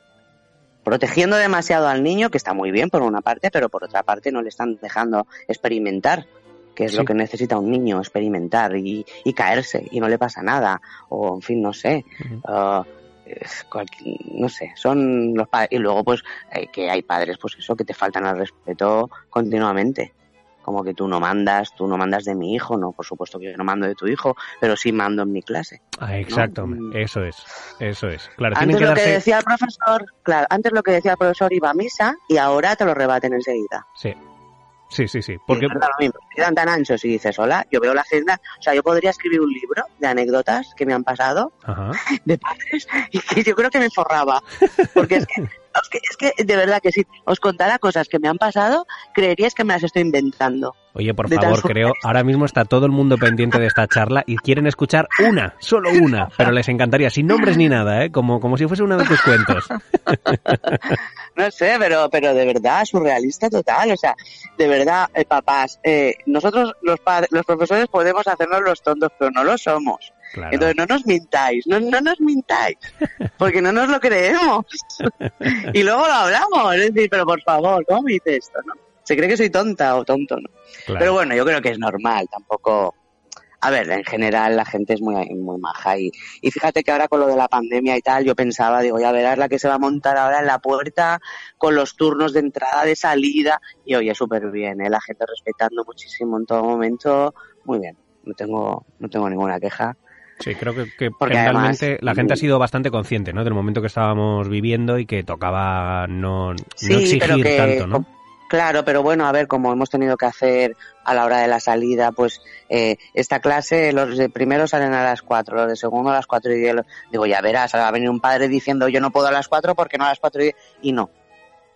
S2: protegiendo demasiado al niño, que está muy bien por una parte, pero por otra parte no le están dejando experimentar, que es lo que necesita un niño, experimentar y, y, caerse y no le pasa nada, o en fin, no sé no sé, son los padres. Y luego, pues, eh, que hay padres, pues eso, que te faltan al respeto continuamente. Como que tú no mandas, tú no mandas de mi hijo, no, por supuesto que yo no mando de tu hijo, pero sí mando en mi clase.
S1: Ah, exacto, mm. eso es, eso es. Claro,
S2: antes lo que decía el profesor, claro, antes lo que decía el profesor iba a misa y ahora te lo rebaten enseguida.
S1: Sí, Sí, sí, sí. Porque...
S2: quedan tan anchos y dices, hola, yo veo la agenda, o sea, yo podría escribir un libro de anécdotas que me han pasado de padres y que yo creo que me forraba. Porque es que, es que, de verdad que si os contara cosas que me han pasado, creeríais que me las estoy inventando.
S1: Oye, por favor, creo, ahora mismo está todo el mundo pendiente de esta charla y quieren escuchar una, solo una, pero les encantaría, sin nombres ni nada, ¿eh? Como, como si fuese uno de tus cuentos.
S2: No sé, pero, pero de verdad, surrealista total, o sea, de verdad, eh, papás, eh, nosotros los, los profesores podemos hacernos los tontos, pero no lo somos. Entonces no nos mintáis, no, no nos mintáis, porque no nos lo creemos. y luego lo hablamos, es decir, pero por favor, ¿cómo me dice esto? ¿no? Se cree que soy tonta o tonto, ¿no? Pero bueno, yo creo que es normal, tampoco... A ver, en general la gente es muy, muy maja y, y fíjate que ahora con lo de la pandemia y tal, yo pensaba, digo, ya verás la que se va a montar ahora en la puerta con los turnos de entrada, de salida y oye, súper bien, ¿eh? la gente respetando muchísimo en todo momento, muy bien, no tengo, no tengo ninguna queja
S1: Sí, creo que, que realmente la gente ha sido bastante consciente, ¿no? Del momento que estábamos viviendo y que tocaba no, exigir tanto, ¿no?
S2: Claro, pero bueno, a ver, como hemos tenido que hacer a la hora de la salida, pues eh, esta clase, los de primero salen a las cuatro, los de segundo a las cuatro y diez. Digo, ya verás, va a venir un padre diciendo yo no puedo a las cuatro porque no a las cuatro y diez. Y no,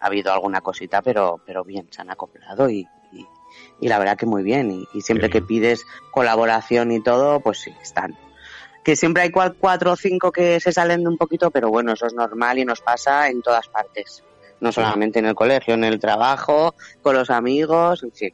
S2: ha habido alguna cosita, pero, pero bien, se han acoplado y, y, la verdad que muy bien. Y, siempre que pides colaboración y todo, pues sí, están que siempre hay cuatro o cinco que se salen de un poquito, pero bueno, eso es normal y nos pasa en todas partes. No solamente en el colegio, en el trabajo, con los amigos, sí,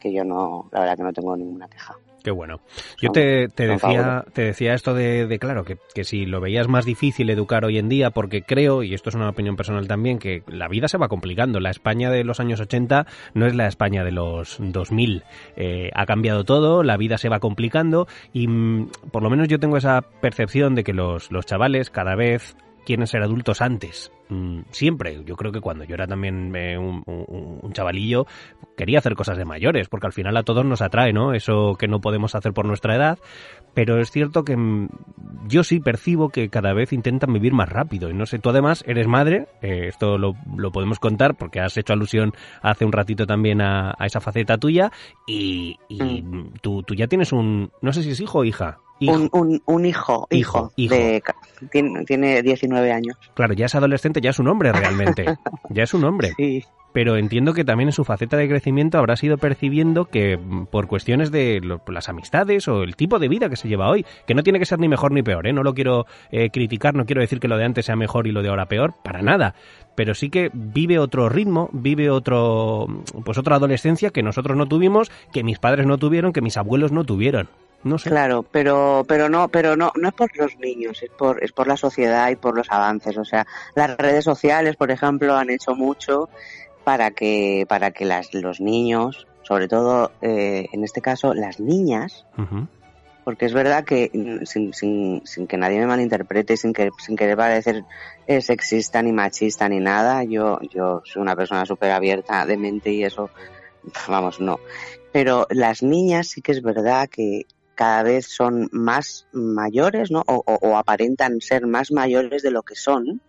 S2: que yo no, la verdad que no tengo ninguna queja.
S1: Qué bueno. Yo te, te decía, te decía esto de, de claro, que, que, si lo veías más difícil educar hoy en día, porque creo, y esto es una opinión personal también, que la vida se va complicando. La España de los años 80 no es la España de los 2000. Eh, ha cambiado todo, la vida se va complicando y mm, por lo menos yo tengo esa percepción de que los, los chavales cada vez quieren ser adultos antes. Mm, siempre. Yo creo que cuando yo era también eh, un, chavalillo, quería hacer cosas de mayores, porque al final a todos nos atrae, ¿no? Eso que no podemos hacer por nuestra edad. Pero es cierto que mm, yo sí percibo que cada vez intentan vivir más rápido. Y no sé, tú además eres madre, eh, esto lo, podemos contar porque has hecho alusión hace un ratito también a, esa faceta tuya. Y, mm. tú, tú ya tienes un, no sé si es hijo o hija.
S2: Un, un, un, hijo, hijo, De, tiene, tiene 19 años.
S1: Claro, ya es adolescente, ya es un hombre realmente. ya es un hombre.
S2: Sí.
S1: Pero entiendo que también en su faceta de crecimiento habrá sido percibiendo que mm, por cuestiones de las amistades o el tipo de vida que se lleva hoy, que no tiene que ser ni mejor ni peor, ¿eh? no lo quiero eh, criticar, no quiero decir que lo de antes sea mejor y lo de ahora peor, para nada, pero sí que vive otro ritmo, vive otro, pues otra adolescencia que nosotros no tuvimos, que mis padres no tuvieron, que mis abuelos no tuvieron. No sé.
S2: Claro, pero, pero no, pero no, no es por los niños, es por, es por la sociedad y por los avances. O sea, las redes sociales, por ejemplo, han hecho mucho para que, para que las, los niños, sobre todo eh, en este caso las niñas, porque es verdad que mm, sin, sin, sin, que nadie me malinterprete, sin que sin querer parecer eh, sexista ni machista ni nada, yo, yo soy una persona súper abierta de mente y eso, vamos, no. Pero las niñas sí que es verdad que cada vez son más mayores, ¿no? O, aparentan ser más mayores de lo que son,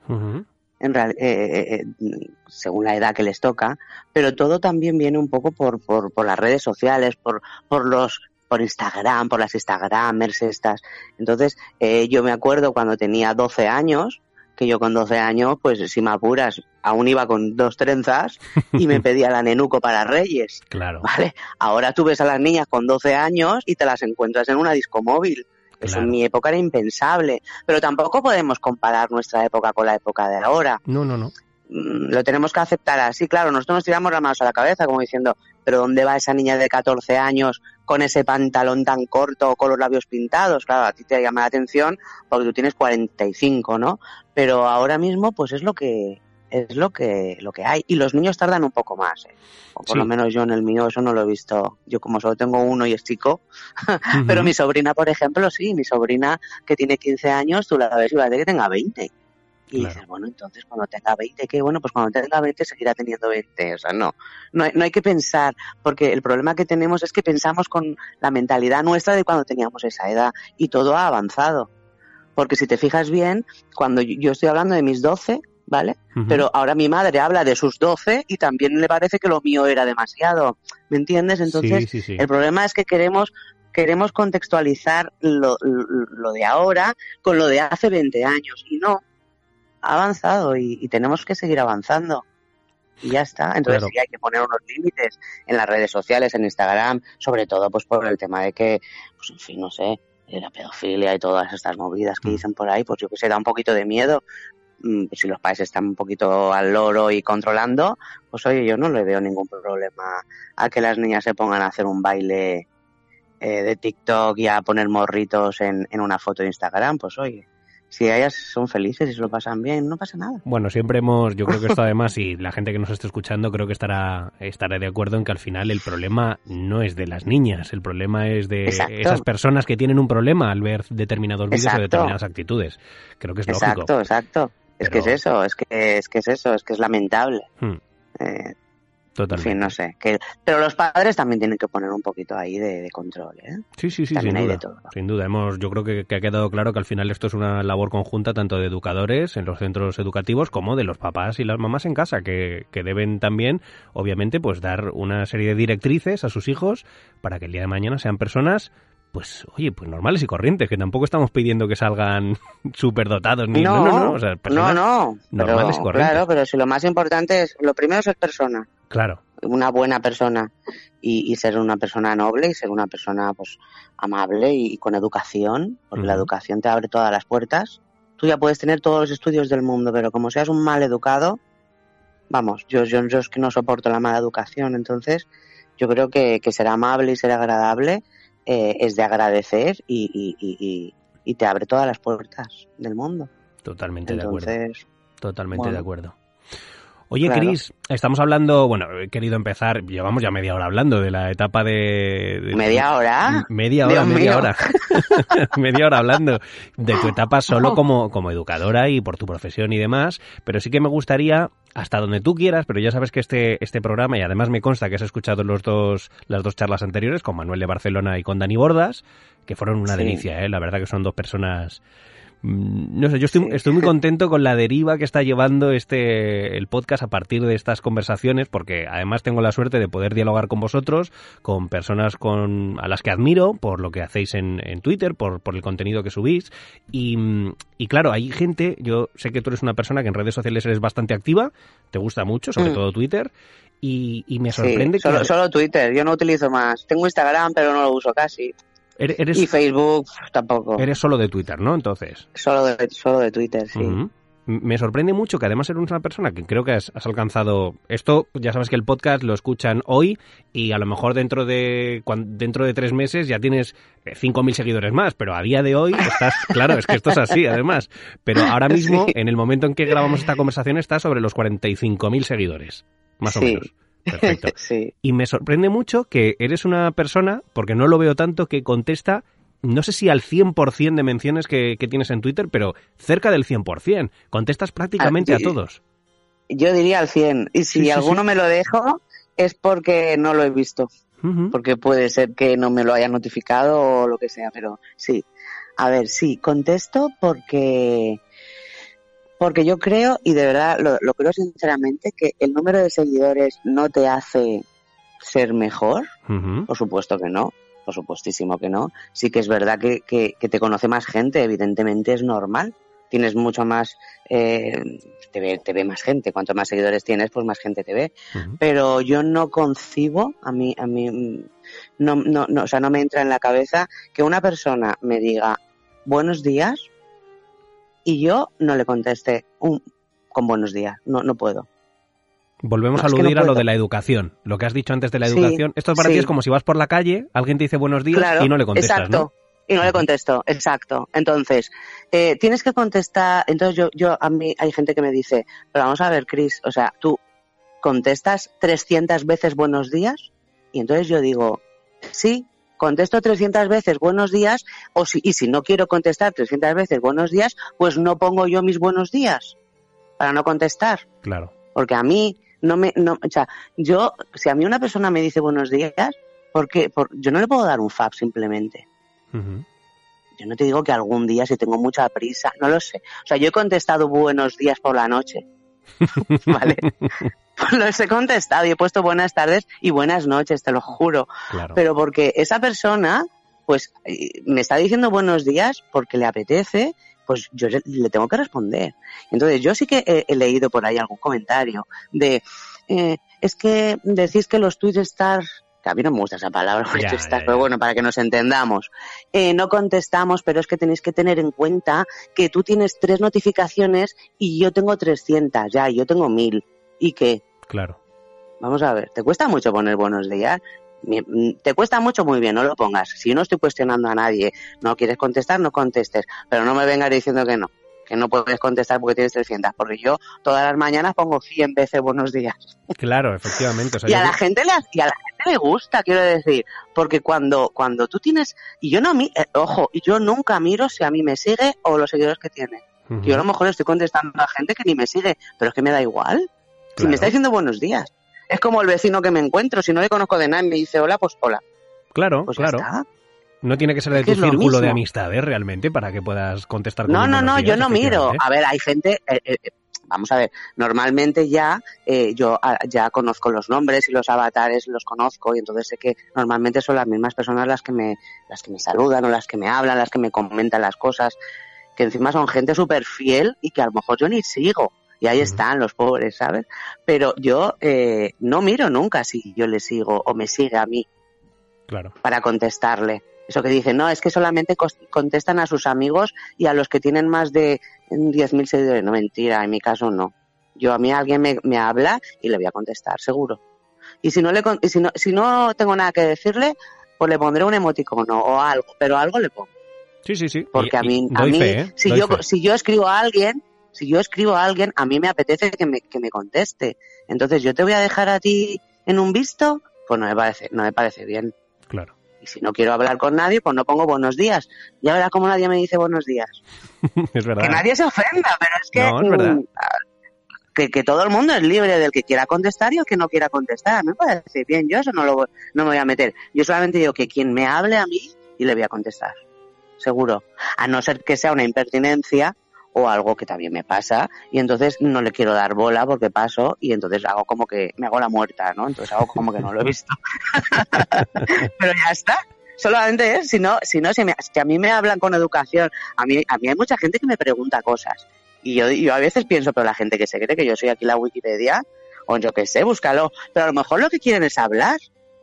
S2: en eh, eh, eh, según la edad que les toca, pero todo también viene un poco por, por, por las redes sociales, por, por los por Instagram, por las Instagramers estas. Entonces, eh, yo me acuerdo cuando tenía 12 años, que yo con 12 años, pues si me apuras, aún iba con dos trenzas y me pedía la nenuco para Reyes.
S1: Claro.
S2: ¿Vale? Ahora tú ves a las niñas con 12 años y te las encuentras en una disco móvil. Eso
S1: Claro.
S2: en mi época era impensable. Pero tampoco podemos comparar nuestra época con la época de ahora.
S1: No, no, no.
S2: Mm, Lo tenemos que aceptar así. Claro, nosotros nos tiramos las manos a la cabeza como diciendo, pero ¿dónde va esa niña de 14 años con ese pantalón tan corto o con los labios pintados? Claro, a ti te llama la atención porque tú tienes 45, ¿no? Pero ahora mismo, pues es lo que es lo que lo que hay y los niños tardan un poco más ¿eh? o por
S1: Sí.
S2: lo menos yo en el mío eso no lo he visto yo como solo tengo uno y es chico pero mi sobrina, por ejemplo, sí, mi sobrina que tiene 15 años, tú la ves y va a que tenga 20. Y
S1: Claro.
S2: dices, bueno, entonces cuando tenga 20, ¿qué? Bueno, pues cuando tenga 20 seguirá teniendo 20. O sea, no, no hay, no hay que pensar, porque el problema que tenemos es que pensamos con la mentalidad nuestra de cuando teníamos esa edad y todo ha avanzado. Porque si te fijas bien, cuando yo- estoy hablando de mis 12, ¿vale? Pero ahora mi madre habla de sus 12 y también le parece que lo mío era demasiado. ¿Me entiendes? Entonces,
S1: sí, sí, sí.
S2: el problema es que queremos queremos contextualizar lo, lo, lo de ahora con lo de hace 20 años y no ha avanzado y, y tenemos que seguir avanzando y ya está entonces
S1: Claro.
S2: sí hay que poner unos límites en las redes sociales en Instagram sobre todo pues por el tema de que pues en fin no sé de la pedofilia y todas estas movidas que
S1: Mm.
S2: dicen por ahí pues yo que sé da un poquito de miedo Mm, si los padres están un poquito al loro y controlando, pues oye, yo no le veo ningún problema a que las niñas se pongan a hacer un baile eh, de TikTok y a poner morritos en, en una foto de Instagram, pues oye, si ellas son felices y se lo pasan bien, no pasa nada.
S1: Bueno, siempre hemos, yo creo que esto además, y la gente que nos esté escuchando creo que estará, estará de acuerdo en que al final el problema no es de las niñas, el problema es de
S2: Exacto.
S1: esas personas que tienen un problema al ver determinados vídeos o
S2: Exacto.
S1: determinadas actitudes. Creo que es
S2: exacto,
S1: lógico.
S2: exacto. Es que es eso, es que es que es eso, es que es lamentable.
S1: Hmm,
S2: Eh,
S1: totalmente.
S2: fin, no sé. Que, pero los padres también tienen que poner un poquito ahí de, de control, ¿eh?
S1: Sí, sí, sí,
S2: También
S1: sin
S2: hay
S1: duda.
S2: de todo.
S1: Sin duda, hemos, yo creo que, que ha quedado claro que al final esto es una labor conjunta tanto de educadores en los centros educativos como de los papás y las mamás en casa, que, que deben también, obviamente, pues dar una serie de directrices a sus hijos para que el día de mañana sean personas, pues, oye, pues normales y corrientes, que tampoco estamos pidiendo que salgan superdotados ni no, no, no, o sea,
S2: no, no.
S1: normales y corrientes.
S2: claro, pero si lo más importante es, lo primero es ser persona.
S1: Claro,
S2: una buena persona y, y ser una persona noble y ser una persona pues amable y, y con educación, porque la educación te abre todas las puertas. Tú ya puedes tener todos los estudios del mundo, pero como seas un mal educado, vamos, yo, yo, yo es que no soporto la mala educación, entonces yo creo que, que ser amable y ser agradable eh, es de agradecer y, te abre todas las puertas del mundo.
S1: totalmente de acuerdo. Totalmente
S2: Bueno.
S1: de acuerdo. Oye,
S2: Claro.
S1: Cris, estamos hablando, bueno, he querido empezar, llevamos ya media hora hablando de la etapa de... de-
S2: media hora.
S1: Media hora,
S2: Dios
S1: media
S2: mío.
S1: hora. media hora hablando de tu etapa solo como, como educadora y por tu profesión y demás, pero sí que me gustaría, hasta donde tú quieras, pero ya sabes que este, este programa, y además me consta que has escuchado los dos, las dos charlas anteriores con Manuel de Barcelona y con Dani Bordas, que fueron una
S2: Sí.
S1: delicia, ¿eh? la verdad que son dos personas No sé, yo estoy, muy contento con la deriva que está llevando este el podcast a partir de estas conversaciones, porque además tengo la suerte de poder dialogar con vosotros, con personas con a las que admiro por lo que hacéis en, en Twitter, por, por el contenido que subís. Y, mm, y claro, hay gente, yo sé que tú eres una persona que en redes sociales eres bastante activa, te gusta mucho, sobre
S2: Mm.
S1: todo Twitter, y, y me
S2: Sí,
S1: sorprende
S2: solo,
S1: que
S2: solo Twitter, yo no utilizo más. Tengo Instagram, pero no lo uso casi.
S1: Eres,
S2: Y Facebook tampoco.
S1: eres solo de Twitter, ¿no? Entonces.
S2: Solo de, solo de Twitter, sí.
S1: Me sorprende mucho que además eres una persona que creo que has, has alcanzado esto. Ya sabes que el podcast lo escuchan hoy y a lo mejor dentro de dentro de tres meses ya tienes eh, 5.000 seguidores más, pero a día de hoy estás, claro, es que esto es así además. Pero ahora mismo,
S2: Sí.
S1: en el momento en que grabamos esta conversación, está sobre los 45.000 seguidores, más o
S2: Sí.
S1: menos. Perfecto.
S2: sí.
S1: Y me sorprende mucho que eres una persona, porque no lo veo tanto, que contesta, no sé si al 100% de menciones que, que tienes en Twitter, pero cerca del 100%. Contestas prácticamente
S2: Ah,
S1: a todos.
S2: Yo diría al 100. Y si
S1: Sí,
S2: alguno
S1: sí.
S2: me lo dejo, es porque no lo he visto. Porque puede ser que no me lo hayan notificado o lo que sea, pero sí. A ver, sí, contesto porque porque yo creo, y de verdad lo, lo creo sinceramente, que el número de seguidores no te hace ser mejor. Por supuesto que no. por supuestísimo que no. Sí que es verdad que, que, te conoce más gente, evidentemente es normal. Tienes mucho más, eh, te, ve, te ve más gente. Cuanto más seguidores tienes, pues más gente te ve. Pero yo no concibo, a mí, a mí, no, no, no, o sea, no me entra en la cabeza que una persona me diga buenos días y yo no le conteste un, con buenos días. No, no puedo.
S1: Volvemos a aludir a lo de la educación, lo que has dicho antes de la educación. Esto para ti es como si vas por la calle, alguien te dice buenos días y no le contestas,
S2: exacto. Y no le contesto, exacto. Entonces, eh, tienes que contestar. Entonces, yo, yo, a mí hay gente que me dice, pero vamos a ver, Chris, o sea, tú contestas 300 veces buenos días. Y entonces yo digo, sí, contesto 300 veces buenos días, o si, y si no quiero contestar 300 veces buenos días, pues no pongo yo mis buenos días para no contestar.
S1: Claro.
S2: Porque a mí, no me, no, o sea, yo, si a mí una persona me dice buenos días, porque por, yo no le puedo dar un fab simplemente. Yo no te digo que algún día si tengo mucha prisa, no lo sé. O sea, yo he contestado buenos días por la noche. ¿Vale? Los he contestado y he puesto buenas tardes y buenas noches, te lo juro. Pero porque esa persona, pues, eh, me está diciendo buenos días porque le apetece pues yo le tengo que responder. Entonces, yo sí que he, leído por ahí algún comentario de, eh, es que decís que los tweets stars que a mí no me gusta esa palabra, pero bueno, para que nos entendamos. Eh, no contestamos, pero es que tenéis que tener en cuenta que tú tienes tres notificaciones y yo tengo 300, ya, y yo tengo mil. ¿Y qué?
S1: Claro.
S2: Vamos a ver, ¿te cuesta mucho poner buenos días? Mm, te cuesta mucho, muy bien, no lo pongas. Si no estoy cuestionando a nadie, no quieres contestar, no contestes. Pero no me vengas diciendo que no, que no puedes contestar porque tienes 300, porque yo todas las mañanas pongo 100 veces buenos días.
S1: Claro, efectivamente.
S2: y, a la gente le, y a la gente le gusta, quiero decir, porque cuando, cuando tú tienes, y yo no, eh, ojo, y yo nunca miro si a mí me sigue o los seguidores que tiene. Yo a lo mejor estoy contestando a gente que ni me sigue, pero es que me da igual. Si me está diciendo buenos días. Es como el vecino que me encuentro, si no le conozco de nada y me dice hola, pues hola.
S1: Claro, pues claro. No tiene que ser de tu círculo de amistades realmente para que puedas contestar.
S2: no, no, no, yo no miro. A ver, hay gente, eh, eh, vamos a ver, normalmente ya eh, yo ah, ya conozco los nombres y los avatares los conozco y entonces sé que normalmente son las mismas personas las que me, las que me saludan o las que me hablan, las que me comentan las cosas, que encima son gente súper fiel y que a lo mejor yo ni sigo y ahí están los pobres, ¿sabes? Pero yo eh, no miro nunca si yo le sigo o me sigue a mí.
S1: Claro.
S2: Para contestarle. Eso que dicen, no, es que solamente contestan a sus amigos y a los que tienen más de 10.000 seguidores. No, mentira, en mi caso no. Yo a mí alguien me, me habla y le voy a contestar, seguro. Y si no le y si no, si no tengo nada que decirle, pues le pondré un emoticono o algo, pero algo le pongo.
S1: Sí, sí, sí.
S2: Porque a mí, a mí ¿eh? si, yo, si yo escribo a alguien, si yo escribo a alguien, a mí me apetece que me, que me conteste. Entonces, yo te voy a dejar a ti en un visto, pues no me parece, no me parece bien.
S1: Claro.
S2: Y si no quiero hablar con nadie, pues no pongo buenos días. Ya verás cómo nadie me dice buenos días.
S1: es verdad.
S2: Que nadie se ofenda, pero es que, mm, que, que, todo el mundo es libre del que quiera contestar y el que no quiera contestar. Me parece bien, yo eso no, lo, no me voy a meter. Yo solamente digo que quien me hable a mí y le voy a contestar. Seguro. A no ser que sea una impertinencia o algo que también me pasa y entonces no le quiero dar bola porque paso y entonces hago como que me hago la muerta, ¿no? Entonces hago como que no lo he visto. Pero ya está. Solamente es, si no, si no, si, a mí me hablan con educación, a mí, a mí hay mucha gente que me pregunta cosas y yo, yo a veces pienso, pero la gente que se cree que yo soy aquí la Wikipedia, o yo qué sé, búscalo, pero a lo mejor lo que quieren es hablar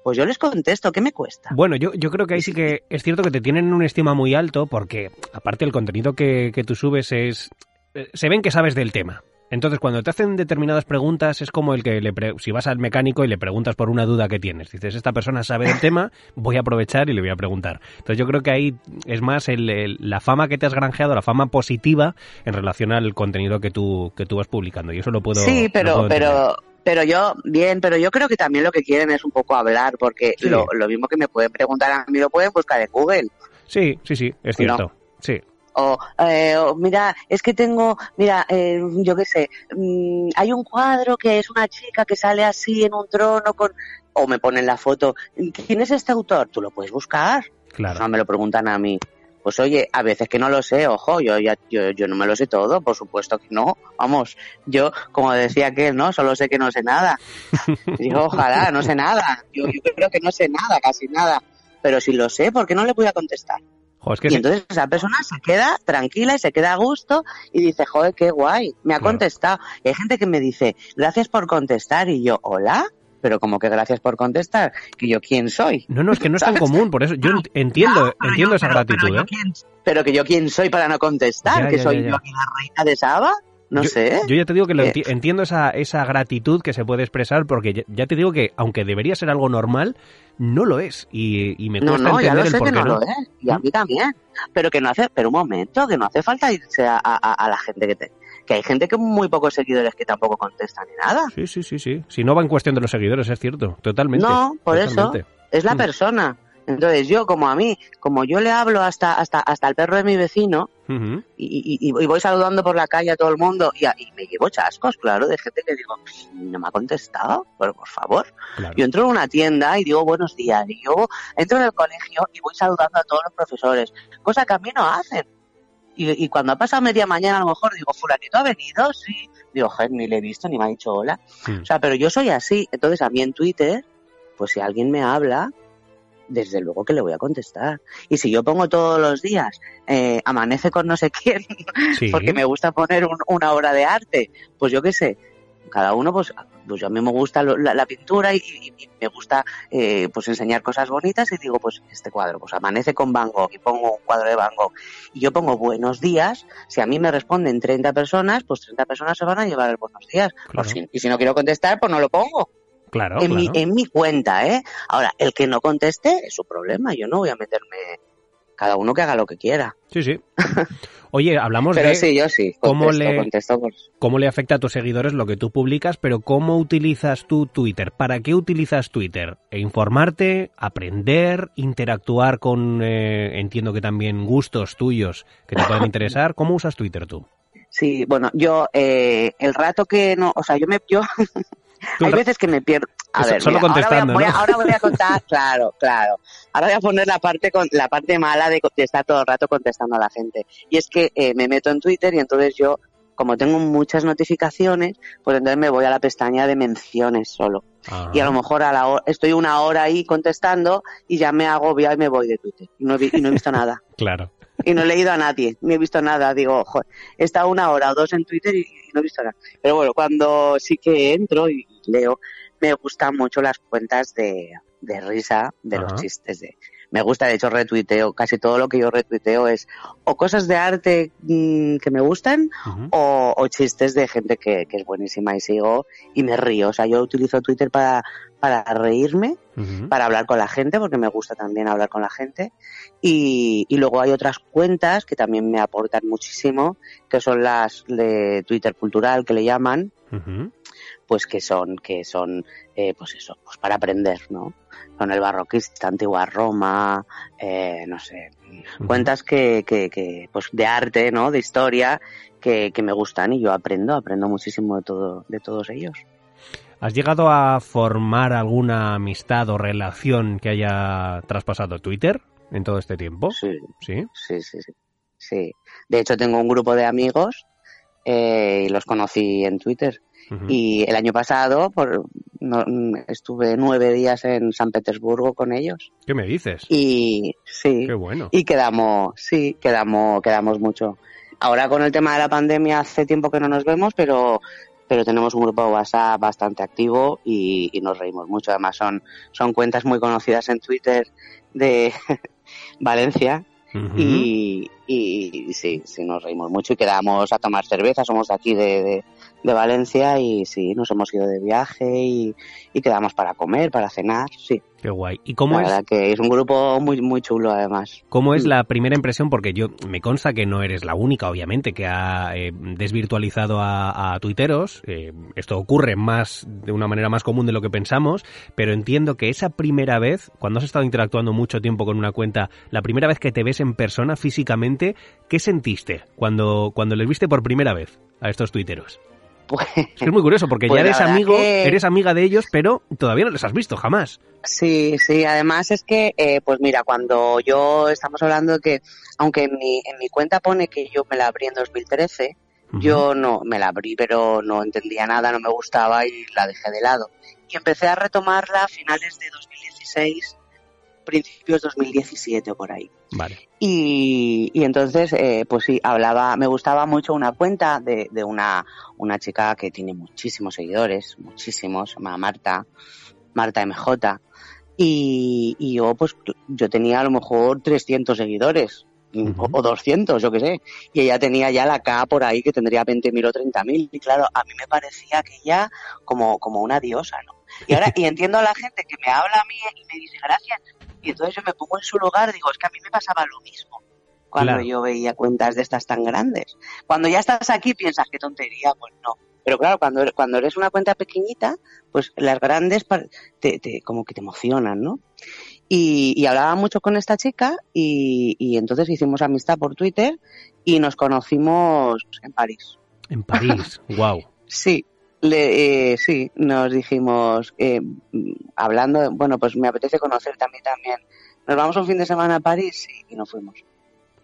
S2: pues yo les contesto, ¿qué me cuesta?
S1: Bueno, yo, yo creo que ahí sí que es cierto que te tienen un estima muy alto porque aparte el contenido que, que tú subes es... Eh, se ven que sabes del tema. Entonces, cuando te hacen determinadas preguntas, es como el que le si vas al mecánico y le preguntas por una duda que tienes. Dices, esta persona sabe del tema, voy a aprovechar y le voy a preguntar. Entonces, yo creo que ahí es más el, la fama que te has granjeado, la fama positiva en relación al contenido que tú, que tú vas publicando. Y eso lo puedo.
S2: Sí, pero, pero, pero yo, bien, pero yo creo que también lo que quieren es un poco hablar, porque lo, lo, mismo que me pueden preguntar a mí lo pueden buscar en Google.
S1: Sí, sí, sí, es cierto. Sí.
S2: Eh, o, mira, es que tengo, mira, eh, yo qué sé, mm, hay un cuadro que es una chica que sale así en un trono con, o me ponen la foto, ¿quién es este autor? Tú lo puedes buscar.
S1: Claro.
S2: No me lo preguntan a mí. Pues oye, a veces que no lo sé, ojo, yo ya yo, yo no me lo sé todo, por supuesto que no. Vamos, yo, como decía que ¿no? Solo sé que no sé nada. Digo, ojalá, no sé nada. Yo, yo creo que no sé nada, casi nada. pero si lo sé, ¿por qué no le voy a contestar? y entonces esa persona se queda tranquila y se queda a gusto y dice, joder, qué guay, me ha contestado. Y hay gente que me dice, gracias por contestar. Y yo, hola, pero como que gracias por contestar, que yo quién soy.
S1: No, no, es que no es tan común, por eso yo entiendo, entiendo esa gratitud.
S2: Pero,
S1: ¿eh?
S2: pero, que yo quién soy para no contestar, que soy yo aquí la reina de Saba. No sé.
S1: Yo ya te digo que eh. entiendo esa, esa gratitud que se puede expresar porque ya, te digo que aunque debería ser algo normal, no lo es. Y, y me cuesta no, no, ya lo sé que no, lo es.
S2: Y a mí también. Pero que no hace, pero un momento, que no hace falta irse a, a, la gente que te, que hay gente que muy pocos seguidores que tampoco contestan ni nada.
S1: Sí, sí, sí, sí. Si no va en cuestión de los seguidores, es cierto, totalmente.
S2: No, por eso. Es la mm. persona. Entonces yo, como a mí, como yo le hablo hasta hasta hasta el perro de mi vecino y, voy saludando por la calle a todo el mundo y, me llevo chascos, claro, de gente que digo, no me ha contestado, pero por favor. Yo entro en una tienda y digo buenos días y yo entro en el colegio y voy saludando a todos los profesores, cosa que a mí no hacen. Y, cuando ha pasado media mañana a lo mejor digo, fulanito ha venido, sí. Digo, joder, ni le he visto ni me ha dicho hola. O sea, pero yo soy así. Entonces a mí en Twitter, pues si alguien me habla, desde luego que le voy a contestar. Y si yo pongo todos los días, eh, amanece con no sé quién, porque me gusta poner una obra de arte, pues yo qué sé, cada uno, pues, pues a mí me gusta la, pintura y, me gusta eh, pues enseñar cosas bonitas y digo, pues este cuadro, pues amanece con Van Gogh y pongo un cuadro de Van Gogh y yo pongo buenos días, si a mí me responden 30 personas, pues 30 personas se van a llevar el buenos días. y si no quiero contestar, pues no lo pongo.
S1: Claro,
S2: en, Mi, en mi cuenta, ¿eh? Ahora, el que no conteste es su problema. Yo no voy a meterme. Cada uno que haga lo que quiera.
S1: Sí, sí. Oye, hablamos
S2: pero
S1: de
S2: sí, yo sí,
S1: cómo, le, cómo le afecta a tus seguidores lo que tú publicas, pero ¿cómo utilizas tú Twitter? ¿Para qué utilizas Twitter? ¿E ¿Informarte? ¿Aprender? ¿Interactuar con, eh, entiendo que también gustos tuyos que te pueden interesar? ¿Cómo usas Twitter tú?
S2: Sí, bueno, yo eh, el rato que no, o sea, yo me, yo Hay veces que me pierdo. A ver,
S1: solo contestando,
S2: ahora, voy a, contar, claro, claro. Ahora voy a poner la parte con, la parte mala de, estar todo el rato contestando a la gente. Y es que eh, me meto en Twitter y entonces yo, como tengo muchas notificaciones, pues entonces me voy a la pestaña de menciones solo. Y a lo mejor a la estoy una hora ahí contestando y ya me agobio y me voy de Twitter. Y no he, y no he visto nada.
S1: claro
S2: y no he leído a nadie, ni he visto nada. Digo, joder, he estado una hora o dos en Twitter y, no he visto nada. Pero bueno, cuando sí que entro y leo, me gustan mucho las cuentas de, de risa, de los chistes de... Me gusta, de hecho, retuiteo. Casi todo lo que yo retuiteo es o cosas de arte mm, que me gustan o, o, chistes de gente que, que, es buenísima y sigo y me río. O sea, yo utilizo Twitter para, para reírme, para hablar con la gente, porque me gusta también hablar con la gente. Y, y, luego hay otras cuentas que también me aportan muchísimo, que son las de Twitter cultural, que le llaman, pues que son, que son, eh, pues eso, pues para aprender, ¿no? Son el barroquista, antigua Roma, eh, no sé, cuentas que, que, que, pues de arte, ¿no? De historia, que, que me gustan y yo aprendo, aprendo muchísimo de todo, de todos ellos.
S1: ¿Has llegado a formar alguna amistad o relación que haya traspasado Twitter en todo este tiempo?
S2: Sí. ¿Sí? Sí, sí, sí. De hecho, tengo un grupo de amigos eh, y los conocí en Twitter. Y el año pasado por, estuve nueve días en San Petersburgo con ellos.
S1: ¿Qué me dices?
S2: Y sí.
S1: Qué bueno.
S2: Y quedamos, sí, quedamos, quedamos mucho. Ahora con el tema de la pandemia hace tiempo que no nos vemos, pero pero tenemos un grupo de WhatsApp bastante activo y, nos reímos mucho. Además son, son cuentas muy conocidas en Twitter de Valencia y, y, sí, sí, nos reímos mucho y quedamos a tomar cerveza. Somos de aquí de, de Valencia y sí, nos hemos ido de viaje y, quedamos para comer, para cenar, sí.
S1: Qué guay. ¿Y cómo
S2: la
S1: es?
S2: Verdad que es un grupo muy muy chulo además.
S1: ¿Cómo es mm. la primera impresión? Porque yo me consta que no eres la única, obviamente, que ha eh, desvirtualizado a, a tuiteros. Eh, esto ocurre más de una manera más común de lo que pensamos, pero entiendo que esa primera vez, cuando has estado interactuando mucho tiempo con una cuenta, la primera vez que te ves en persona físicamente, ¿qué sentiste cuando cuando les viste por primera vez a estos tuiteros?
S2: Pues,
S1: es muy curioso porque ya pues eres amigo, eres amiga de ellos, pero todavía no les has visto jamás.
S2: Sí, sí, además es que, eh, pues mira, cuando yo estamos hablando de que, aunque en mi, en mi cuenta pone que yo me la abrí en 2013, yo no, me la abrí, pero no entendía nada, no me gustaba y la dejé de lado. Y empecé a retomarla a finales de 2016 principios 2017 o por ahí.
S1: Vale.
S2: Y, y entonces, eh, pues sí, hablaba, me gustaba mucho una cuenta de, de una, una chica que tiene muchísimos seguidores, muchísimos, se llama Marta, Marta MJ. Y, y yo, pues, yo tenía a lo mejor 300 seguidores.
S1: Ujú.
S2: O 200, yo qué sé. Y ella tenía ya la K por ahí que tendría 20.000 o 30.000. Y claro, a mí me parecía que ella como, como una diosa, ¿no? Y ahora, y entiendo a la gente que me habla a mí y me dice gracias. Y entonces yo me pongo en su lugar, digo, es que a mí me pasaba lo mismo cuando
S1: Claro.
S2: yo veía cuentas de estas tan grandes. Cuando ya estás aquí piensas, qué tontería, pues no. Pero claro, cuando, eres- cuando eres una cuenta pequeñita, pues las grandes te, te- como que te emocionan, ¿no? Y, y hablaba mucho con esta chica y, y entonces hicimos amistad por Twitter y nos conocimos en París.
S1: En París. wow.
S2: Sí, le, eh, sí, nos dijimos, eh, hablando, bueno, pues me apetece conocerte a mí también. ¿Nos vamos un fin de semana a París? Sí, y nos fuimos.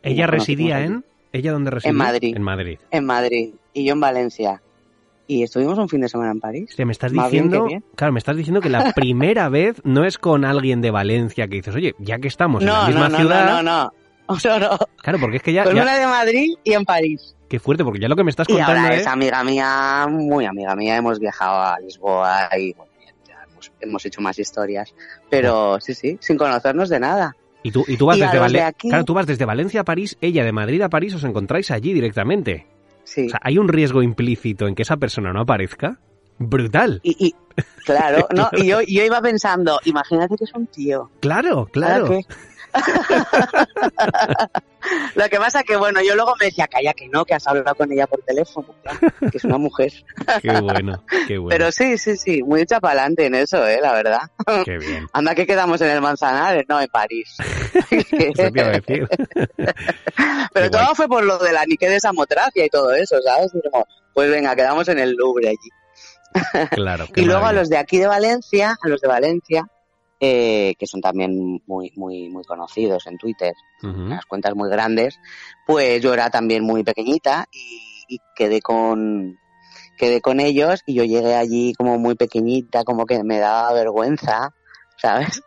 S1: ¿Ella
S2: Nos
S1: residía en? ¿Ella dónde residía?
S2: Madrid.
S1: En Madrid.
S2: En Madrid y yo en Valencia. Y estuvimos un fin de semana en París.
S1: O sea, me estás
S2: Más bien
S1: diciendo,
S2: que bien.
S1: claro, me estás diciendo que la primera vez no es con alguien de Valencia que dices, oye, ya que estamos en la
S2: No,
S1: misma
S2: no, no,
S1: ciudad,
S2: no, no, no. No, no.
S1: claro, porque es que ya,
S2: Con
S1: ya-
S2: una de Madrid y en París.
S1: Qué fuerte, porque ya lo que me estás
S2: Y
S1: contando
S2: ahora
S1: es,
S2: es amiga mía, muy amiga mía. Hemos viajado a Lisboa y bueno, ya hemos, hemos hecho más historias. Pero sí, sí, sin conocernos de nada.
S1: y tú, y tú vas
S2: y
S1: desde
S2: de
S1: Valencia,
S2: aquí-
S1: claro, tú vas desde Valencia a París, ella de Madrid a París, os encontráis allí directamente.
S2: Sí.
S1: O sea, hay un riesgo implícito en que esa persona no aparezca. Brutal.
S2: Y, y claro, no, y yo, yo iba pensando, imagínate que es un tío.
S1: Claro, claro.
S2: ¿Ahora qué? Lo que pasa que, bueno, yo luego me decía, calla que no, que has hablado con ella por teléfono, que es una mujer.
S1: Qué bueno, qué bueno.
S2: Pero sí, sí, sí, muy hecha para adelante en eso, eh, la verdad.
S1: Qué bien.
S2: Anda que quedamos en el Manzanares, no, en París.
S1: Eso te iba a decir.
S2: Pero
S1: Qué
S2: todo
S1: guay.
S2: fue por lo de la Nique de Samotracia y todo eso, ¿sabes? Pues venga, quedamos en el Louvre allí.
S1: Claro. qué
S2: y luego a los de aquí de Valencia, a los de Valencia, eh, que son también muy, muy, muy conocidos en Twitter, unas cuentas muy grandes, pues yo era también muy pequeñita y, y quedé con quedé con ellos y yo llegué allí como muy pequeñita, como que me daba vergüenza, ¿sabes?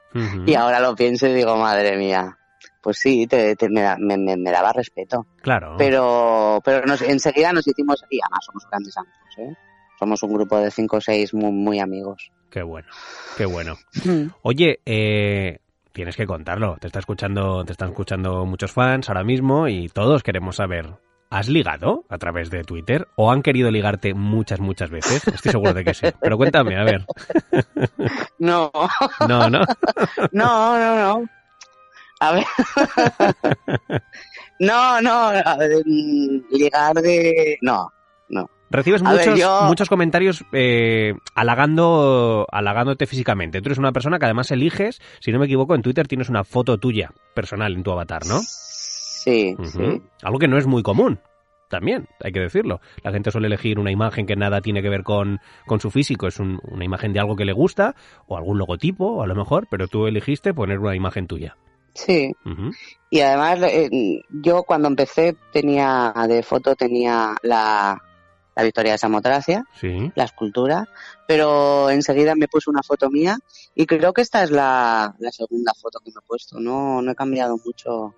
S2: Y ahora lo pienso y digo, madre mía, pues sí, te, te- me, da- me- me- me daba respeto.
S1: Claro.
S2: Pero, pero nos, enseguida nos hicimos, y además somos grandes amigos, ¿eh? Somos un grupo de cinco o seis muy, muy amigos.
S1: Qué bueno, qué bueno. Oye, eh, tienes que contarlo. Te está escuchando, te están escuchando muchos fans ahora mismo y todos queremos saber. ¿Has ligado a través de Twitter o han querido ligarte muchas, muchas veces? Estoy seguro de que sí. Pero cuéntame, a ver.
S2: No,
S1: No, no.
S2: no, no, no. A ver. No, no, a ver, mm, ligar de... No.
S1: Recibes
S2: ver,
S1: muchos,
S2: yo-
S1: muchos comentarios eh, halagando, halagándote físicamente. Tú eres una persona que además eliges, si no me equivoco, en Twitter tienes una foto tuya personal en tu avatar, ¿no?
S2: Sí, sí.
S1: Algo que no es muy común. También, hay que decirlo. La gente suele elegir una imagen que nada tiene que ver con, con su físico, es un- una imagen de algo que le gusta, o algún logotipo, a lo mejor, pero tú elegiste poner una imagen tuya.
S2: Sí. Y además, eh, yo cuando empecé tenía, de foto tenía la, la Victoria de Samotracia,
S1: Sí.
S2: la escultura, pero enseguida me puse una foto mía y creo que esta es la, la segunda foto que me he puesto. No, no he cambiado mucho.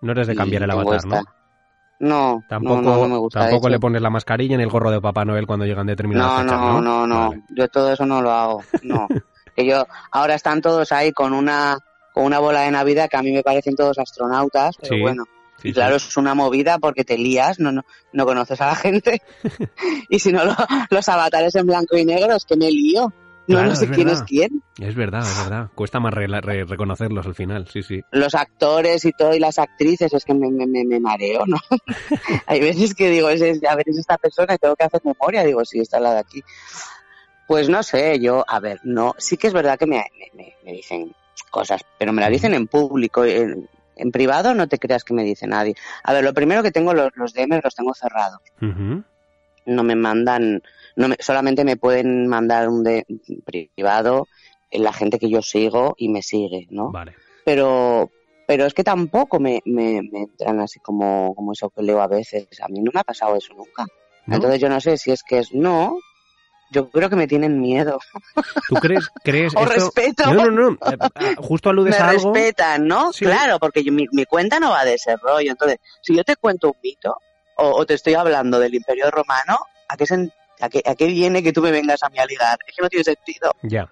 S1: No eres de cambiar el avatar, ¿no?
S2: esta. No,
S1: Tampoco,
S2: no, no, no me gusta
S1: tampoco le pones la mascarilla en el gorro de Papá Noel cuando llegan determinadas
S2: No,
S1: fechas,
S2: no,
S1: ¿no?
S2: no, no.
S1: Vale.
S2: Yo todo eso no lo hago. No. que yo, ahora están todos ahí con una, con una bola de Navidad que a mí me parecen todos astronautas, pero
S1: Sí,
S2: bueno.
S1: Sí,
S2: y claro,
S1: sí.
S2: es una movida porque te lías, no, no, no conoces a la gente. y si no, lo- los avatares en blanco y negro, es que me lío. No,
S1: Claro,
S2: no sé
S1: es
S2: quién
S1: verdad.
S2: es quién.
S1: Es verdad, es verdad. Cuesta más re- re- reconocerlos al final, sí, sí.
S2: Los actores y todo, y las actrices, es que me, me, me, mareo, ¿no? Hay veces que digo, es, es- a ver, es esta persona y tengo que hacer memoria. Digo, sí, esta es la de aquí. Pues no sé, yo, a ver, no, sí que es verdad que me, me, me- me dicen cosas, pero me las dicen en público. En, en privado no te creas que me dice nadie. A ver, lo primero que tengo, los, los DMs los tengo cerrados. No me mandan, no me, solamente me pueden mandar un de privado la gente que yo sigo y me sigue, ¿no?
S1: Vale.
S2: Pero, pero es que tampoco me, me, me entran así como, como eso que leo a veces. A mí no me ha pasado eso nunca.
S1: ¿No?
S2: Entonces yo no sé si es que es no, yo creo que me tienen miedo.
S1: ¿Tú crees? crees
S2: o respeto.
S1: No, no, no. Eh, eh, justo aludes
S2: me
S1: a algo.
S2: respetan, ¿no? Claro, porque mi, cuenta no va de ese rollo. Entonces, si yo te cuento un mito o, te estoy hablando del Imperio Romano, ¿a qué, a, qué, ¿a qué viene que tú me vengas a mí a ligar? Es que no tiene sentido.
S1: Ya.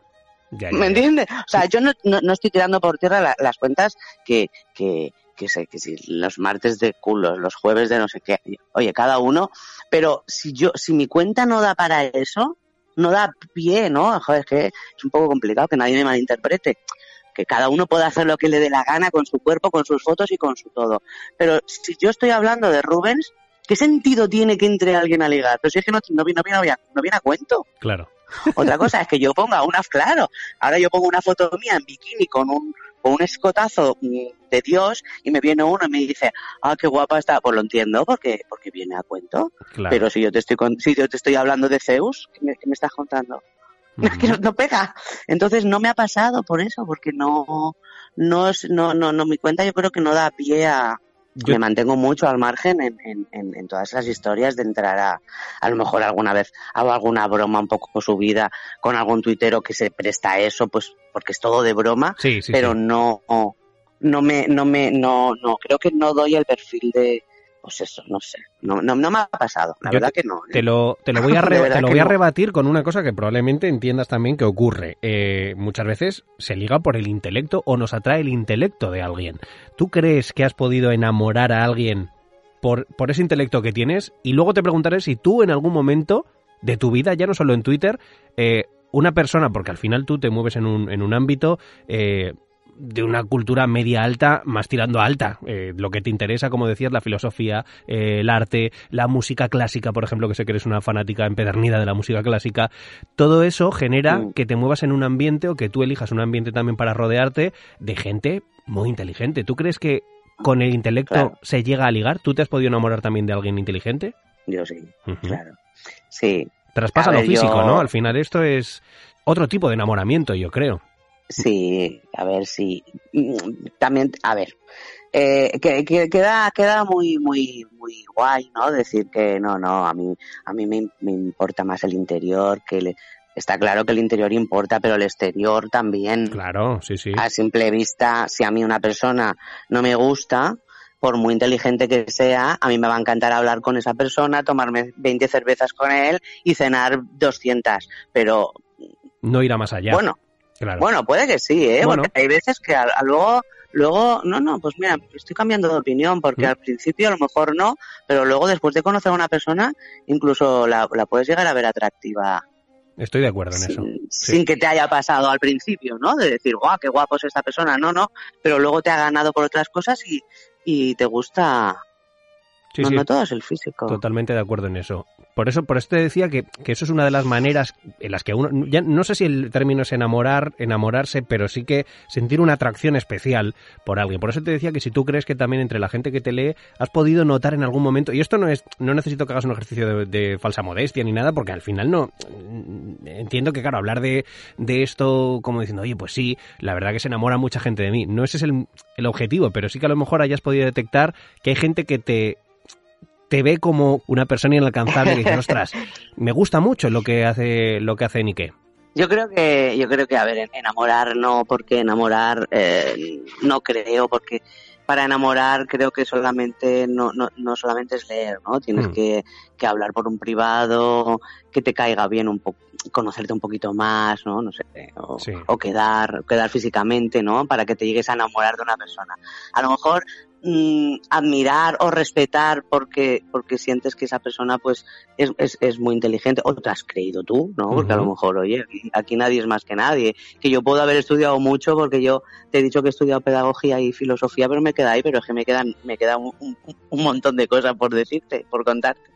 S1: Ya,
S2: ¿Me entiendes? O sea, yo no, no, estoy tirando por tierra las cuentas que, que, que sé, que si los martes de culos, los jueves de no sé qué, oye, cada uno, pero si yo, si mi cuenta no da para eso, no da pie, ¿no? Joder, es que es un poco complicado que nadie me malinterprete. Que cada uno pueda hacer lo que le dé la gana con su cuerpo, con sus fotos y con su todo. Pero si yo estoy hablando de Rubens, ¿qué sentido tiene que entre alguien a ligar? Pero si es que no, no, no, no, no viene a cuento.
S1: Claro.
S2: Otra cosa es que yo ponga una, claro, ahora yo pongo una foto mía en bikini con un, con un escotazo de Dios y me viene uno y me dice, ah, qué guapa está, pues lo entiendo porque, porque viene a cuento. Pero si yo te estoy si yo te estoy hablando de Zeus, ¿qué me, me estás contando? que no, pega. Entonces no me ha pasado por eso, porque no, no, no, no, no, mi cuenta yo creo que no da pie a, me mantengo mucho al margen en, en, en, todas esas historias de entrar a, a lo mejor alguna vez hago alguna broma un poco subida con algún tuitero que se presta a eso, pues porque es todo de broma, pero no, no me, no me, no, no, creo que no doy el perfil de, pues eso, no sé, no, no, me ha pasado, la verdad que no.
S1: ¿eh? Te, lo, te lo voy a, te lo voy a rebatir con una cosa que probablemente entiendas también que ocurre. Eh, muchas veces se liga por el intelecto o nos atrae el intelecto de alguien. ¿Tú crees que has podido enamorar a alguien por, por ese intelecto que tienes? Y luego te preguntaré si tú en algún momento de tu vida, ya no solo en Twitter, eh, una persona, porque al final tú te mueves en un, en un ámbito eh, de una cultura media alta, más tirando alta. Eh, lo que te interesa, como decías, la filosofía, eh, el arte, la música clásica, por ejemplo, que sé que eres una fanática empedernida de la música clásica. Todo eso genera que te muevas en un ambiente o que tú elijas un ambiente también para rodearte de gente muy inteligente. ¿Tú crees que con el intelecto se llega a ligar? ¿Tú te has podido enamorar también de alguien inteligente?
S2: Yo sí, claro. Sí.
S1: Traspasa lo físico, ¿no? Al final esto es otro tipo de enamoramiento, yo creo.
S2: Sí, a ver, sí. También, a ver, eh, que, queda, queda muy, muy, muy guay, ¿no? Decir que no, no, a mí, a mí me, importa más el interior, que está claro que el interior importa, pero el exterior también.
S1: Claro, sí, sí.
S2: A simple vista, si a mí una persona no me gusta, por muy inteligente que sea, a mí me va a encantar hablar con esa persona, tomarme 20 cervezas con él y cenar 200, pero...
S1: No irá más allá.
S2: Bueno, bueno, puede que sí, ¿eh? Porque hay veces que luego, luego, no, no, pues mira, estoy cambiando de opinión porque al principio a lo mejor no, pero luego después de conocer a una persona, incluso la, puedes llegar a ver atractiva.
S1: Estoy de acuerdo en eso.
S2: Sin que te haya pasado al principio, ¿no? De decir, guau, qué guapo es esta persona. No, no, pero luego te ha ganado por otras cosas y, y te gusta, no, no todo es el físico.
S1: Totalmente de acuerdo en eso. Por eso, por eso te decía que, eso es una de las maneras en las que uno, ya no sé si el término es enamorar, enamorarse, pero sí que sentir una atracción especial por alguien. Por eso te decía que si tú crees que también entre la gente que te lee has podido notar en algún momento, y esto no es, no necesito que hagas un ejercicio de, falsa modestia ni nada, porque al final no, entiendo que claro, hablar de, de esto como diciendo, oye, pues sí, la verdad que se enamora mucha gente de mí. No ese es el, el objetivo, pero sí que a lo mejor hayas podido detectar que hay gente que te te ve como una persona inalcanzable y dice, ostras, me gusta mucho lo que hace, lo que hace Nike.
S2: Yo creo que, yo creo que, a ver, enamorar no, porque enamorar eh, no creo, porque para enamorar creo que solamente no, no, no solamente es leer, ¿no? Tienes mm. que, que, hablar por un privado, que te caiga bien un poco, conocerte un poquito más, ¿no? No sé, o, o, quedar, quedar físicamente, ¿no? Para que te llegues a enamorar de una persona. A lo mejor Mm, admirar o respetar porque porque sientes que esa persona pues es, es, es, muy inteligente o te has creído tú, ¿no? Porque a lo mejor, oye, aquí, nadie es más que nadie. Que yo puedo haber estudiado mucho porque yo te he dicho que he estudiado pedagogía y filosofía, pero me queda ahí, pero es que me quedan, me queda un, un, montón de cosas por decirte, por contarte.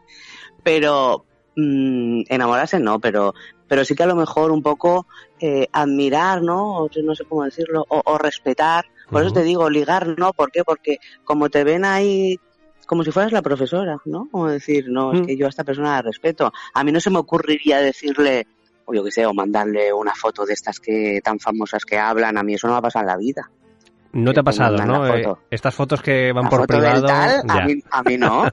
S2: Pero, mm, enamorarse no, pero, pero sí que a lo mejor un poco eh, admirar, ¿no? O, no sé cómo decirlo, o, o respetar por eso te digo, ligar no, ¿por qué? Porque como te ven ahí como si fueras la profesora, ¿no? Como decir, no, es mm. que yo a esta persona la respeto. A mí no se me ocurriría decirle, o yo qué sé, o mandarle una foto de estas que tan famosas que hablan, a mí eso no va a pasar en la vida.
S1: No te ha pasado, ¿no? Eh, estas fotos que van por privado.
S2: a, mí, a mí no. o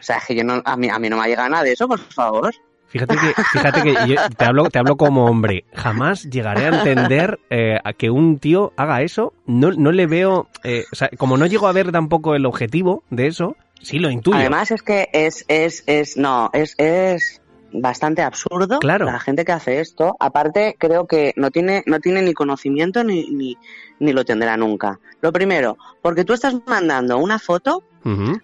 S2: sea, es que yo no, a mí, a mí no me ha llegado nada de eso, por favor.
S1: Fíjate que, fíjate que yo te hablo, te hablo como hombre. Jamás llegaré a entender eh, a que un tío haga eso. No, no le veo, eh, o sea, como no llego a ver tampoco el objetivo de eso, sí lo intuyo.
S2: Además es que es, es, es, no, es, es bastante absurdo
S1: Claro.
S2: la gente que hace esto. Aparte, creo que no tiene, no tiene ni conocimiento ni, ni, ni lo tendrá nunca. Lo primero, porque tú estás mandando una foto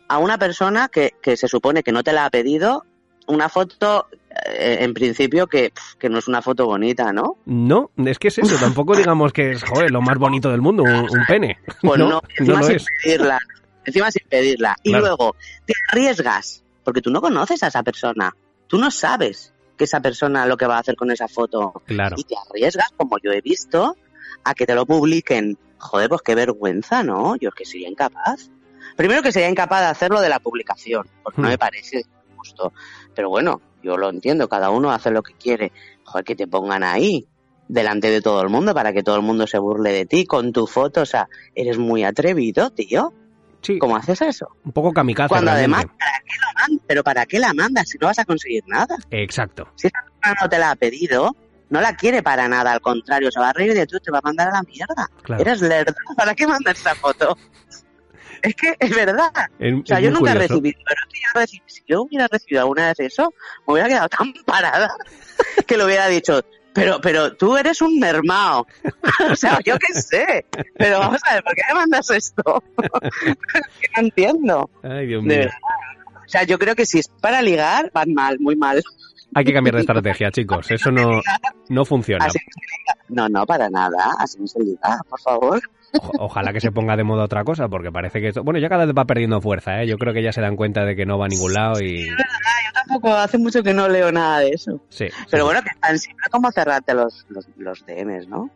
S2: a una persona que, que se supone que no te la ha pedido, una foto, en principio, que, que no es una foto bonita, ¿no?
S1: No, es que es eso. Tampoco digamos que es, joder, lo más bonito del mundo, un, un pene.
S2: Pues no,
S1: no,
S2: encima
S1: no
S2: sin
S1: es.
S2: pedirla. Encima sin pedirla. Y
S1: Claro.
S2: luego te arriesgas, porque tú no conoces a esa persona. Tú no sabes que esa persona lo que va a hacer con esa foto.
S1: Claro.
S2: Y te arriesgas, como yo he visto, a que te lo publiquen. Joder, pues qué vergüenza, ¿no? Yo es que sería incapaz. Primero que sería incapaz de hacerlo de la publicación, porque no
S1: Hmm.
S2: me parece justo. Pero bueno, yo lo entiendo, cada uno hace lo que quiere. Joder, que te pongan ahí, delante de todo el mundo, para que todo el mundo se burle de ti con tu foto. O sea, eres muy atrevido, tío.
S1: Sí,
S2: ¿Cómo haces eso?
S1: un poco kamikaze.
S2: Cuando además. ¿para qué lo mandas? ¿Pero para qué la mandas si no vas a conseguir nada?
S1: Exacto.
S2: Si esa persona no te la ha pedido, no la quiere para nada, al contrario, se va a reír de tú, te va a mandar a la mierda.
S1: Claro.
S2: Eres lerdo, ¿para qué mandas esa foto? Es que es verdad.
S1: Es-
S2: O sea, yo nunca he recibido, pero si yo, hubiera recibido alguna vez eso, me hubiera quedado tan parada que lo hubiera dicho, pero, pero tú eres un mermao. o sea, yo qué sé. Pero vamos a ver, ¿por qué me mandas esto? no entiendo.
S1: Ay, Dios
S2: De
S1: mío.
S2: verdad. O sea, yo creo que si es para ligar, van mal, muy mal.
S1: Hay que cambiar de estrategia, chicos. Eso no, no funciona.
S2: Así. No, no, para nada. Así no se liga, por favor.
S1: Ojalá que se ponga de moda otra cosa, porque parece que esto... Bueno, ya cada vez va perdiendo fuerza, ¿eh? Yo creo que ya se dan cuenta de que no va a ningún lado y...
S2: Ah, yo tampoco, hace mucho que no leo nada de eso.
S1: Sí.
S2: Pero
S1: sí.
S2: bueno, que tan siempre como cerrarte los, los, los DMs, ¿no?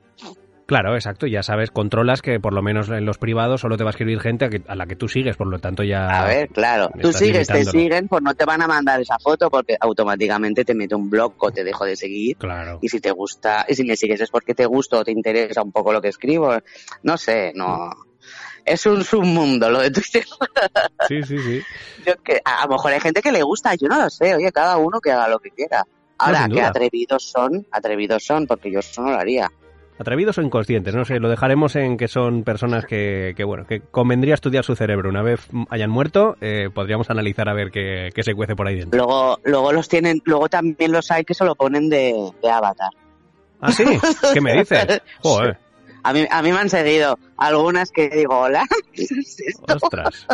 S1: Claro, exacto. Ya sabes, controlas que por lo menos en los privados solo te va a escribir gente a, que- a la que tú sigues, por lo tanto ya...
S2: A ver, claro. Tú sigues, te siguen, pues no te van a mandar esa foto porque automáticamente te mete un blog o te dejo de seguir.
S1: Claro.
S2: Y si te gusta, y si me sigues es porque te gusta o te interesa un poco lo que escribo. No sé, no. Es un submundo lo de Twitter.
S1: Sí, sí, sí.
S2: Yo que, a, a lo mejor hay gente que le gusta, yo no lo sé. Oye, cada uno que haga lo que quiera. Ahora,
S1: sin
S2: que atrevidos son, atrevidos son, porque yo eso no lo haría.
S1: Atrevidos o inconscientes, no sé, lo dejaremos en que son personas que, que bueno, que convendría estudiar su cerebro. Una vez hayan muerto, eh, podríamos analizar a ver qué, qué se cuece por ahí dentro.
S2: Luego, luego los tienen, luego también los hay que se lo ponen de, de avatar.
S1: ¿Ah, sí? ¿Qué me dices? Joder,
S2: A mí, a mí me han seguido algunas que digo, hola, ¿qué es esto?
S1: ostras.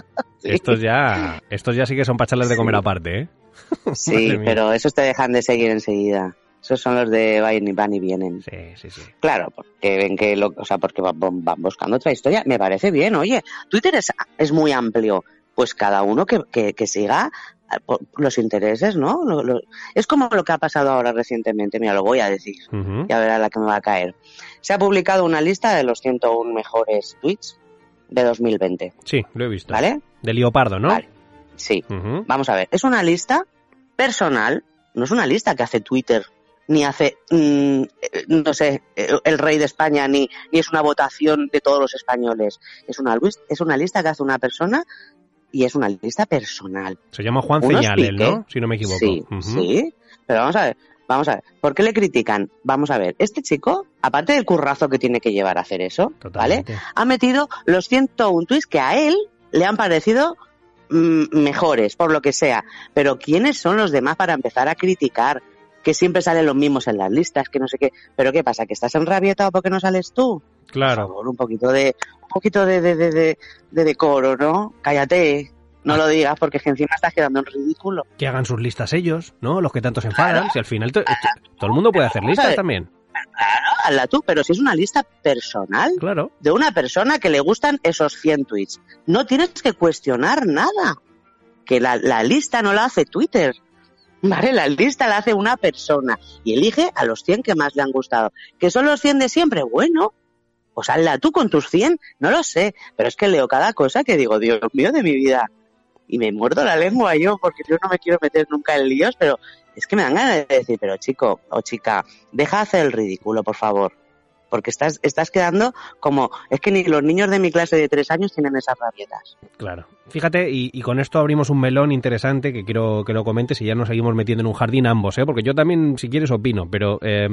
S1: Estos ya, estos ya sí que son para de comer aparte, ¿eh?
S2: Sí, pero esos te dejan de seguir enseguida. Esos son los de van y, van y vienen.
S1: Sí, sí, sí.
S2: Claro, porque ven que lo, o sea, porque van, van buscando otra historia. Me parece bien, oye, Twitter es, es muy amplio. Pues cada uno que, que, que siga por los intereses, ¿no? Lo- lo- es como lo que ha pasado ahora recientemente, mira, lo voy a decir,
S1: Ujú.
S2: ya verá la que me va a caer. Se ha publicado una lista de los 101 mejores tweets de 2020,
S1: Sí, lo he visto.
S2: ¿vale?
S1: De leopardo, ¿no?
S2: Vale. Sí. Vamos a ver, es una lista personal, no es una lista que hace Twitter, ni hace, mm, eh, no sé, el rey de España, ni, ni es una votación de todos los españoles. Es una, es una lista que hace una persona y es una lista personal.
S1: Se llama Juan
S2: pique.
S1: ¿no? Si no me equivoco.
S2: Sí, sí. Pero vamos a ver, vamos a ver. ¿Por qué le critican? Vamos a ver, este chico, aparte del currazo que tiene que llevar a hacer eso, ¿vale? Ha metido los 101 tweets que a él le han parecido mm, mejores, por lo que sea. Pero ¿quiénes son los demás para empezar a criticar? Que siempre salen los mismos en las listas, que no sé qué. ¿Pero qué pasa? ¿Que estás enrabietado porque no sales tú? Por
S1: Claro.
S2: favor, un poquito de, un poquito de, de, de, de- de decoro, ¿no? Cállate. No lo digas porque es que encima estás quedando en ridículo.
S1: Que hagan sus listas ellos, ¿no? Los que tanto se enfadan. Si al final to- todo el mundo puede hacer listas también.
S2: Claro, hazla tú, pero si es una lista personal,
S1: Claro.
S2: de una persona que le gustan esos 100 tweets. No tienes que cuestionar nada. Que la, la lista no la hace Twitter. Vale, la lista la hace una persona y elige a los 100 que más le han gustado. ¿Que son los 100 de siempre? Bueno, pues hazla tú con tus 100. No lo sé, pero es que leo cada cosa que digo, Dios mío de mi vida. Y me muerdo la lengua yo porque yo no me quiero meter nunca en líos, pero es que me dan ganas de decir, pero chico o chica, deja de hacer el ridículo, por favor. Porque estás, estás quedando como, es que ni los niños de mi clase de tres años tienen esas rabietas.
S1: Claro. Fíjate, y, con esto abrimos un melón interesante que quiero que lo comentes y ya nos seguimos metiendo en un jardín ambos, ¿eh? porque yo también, si quieres, opino, pero eh,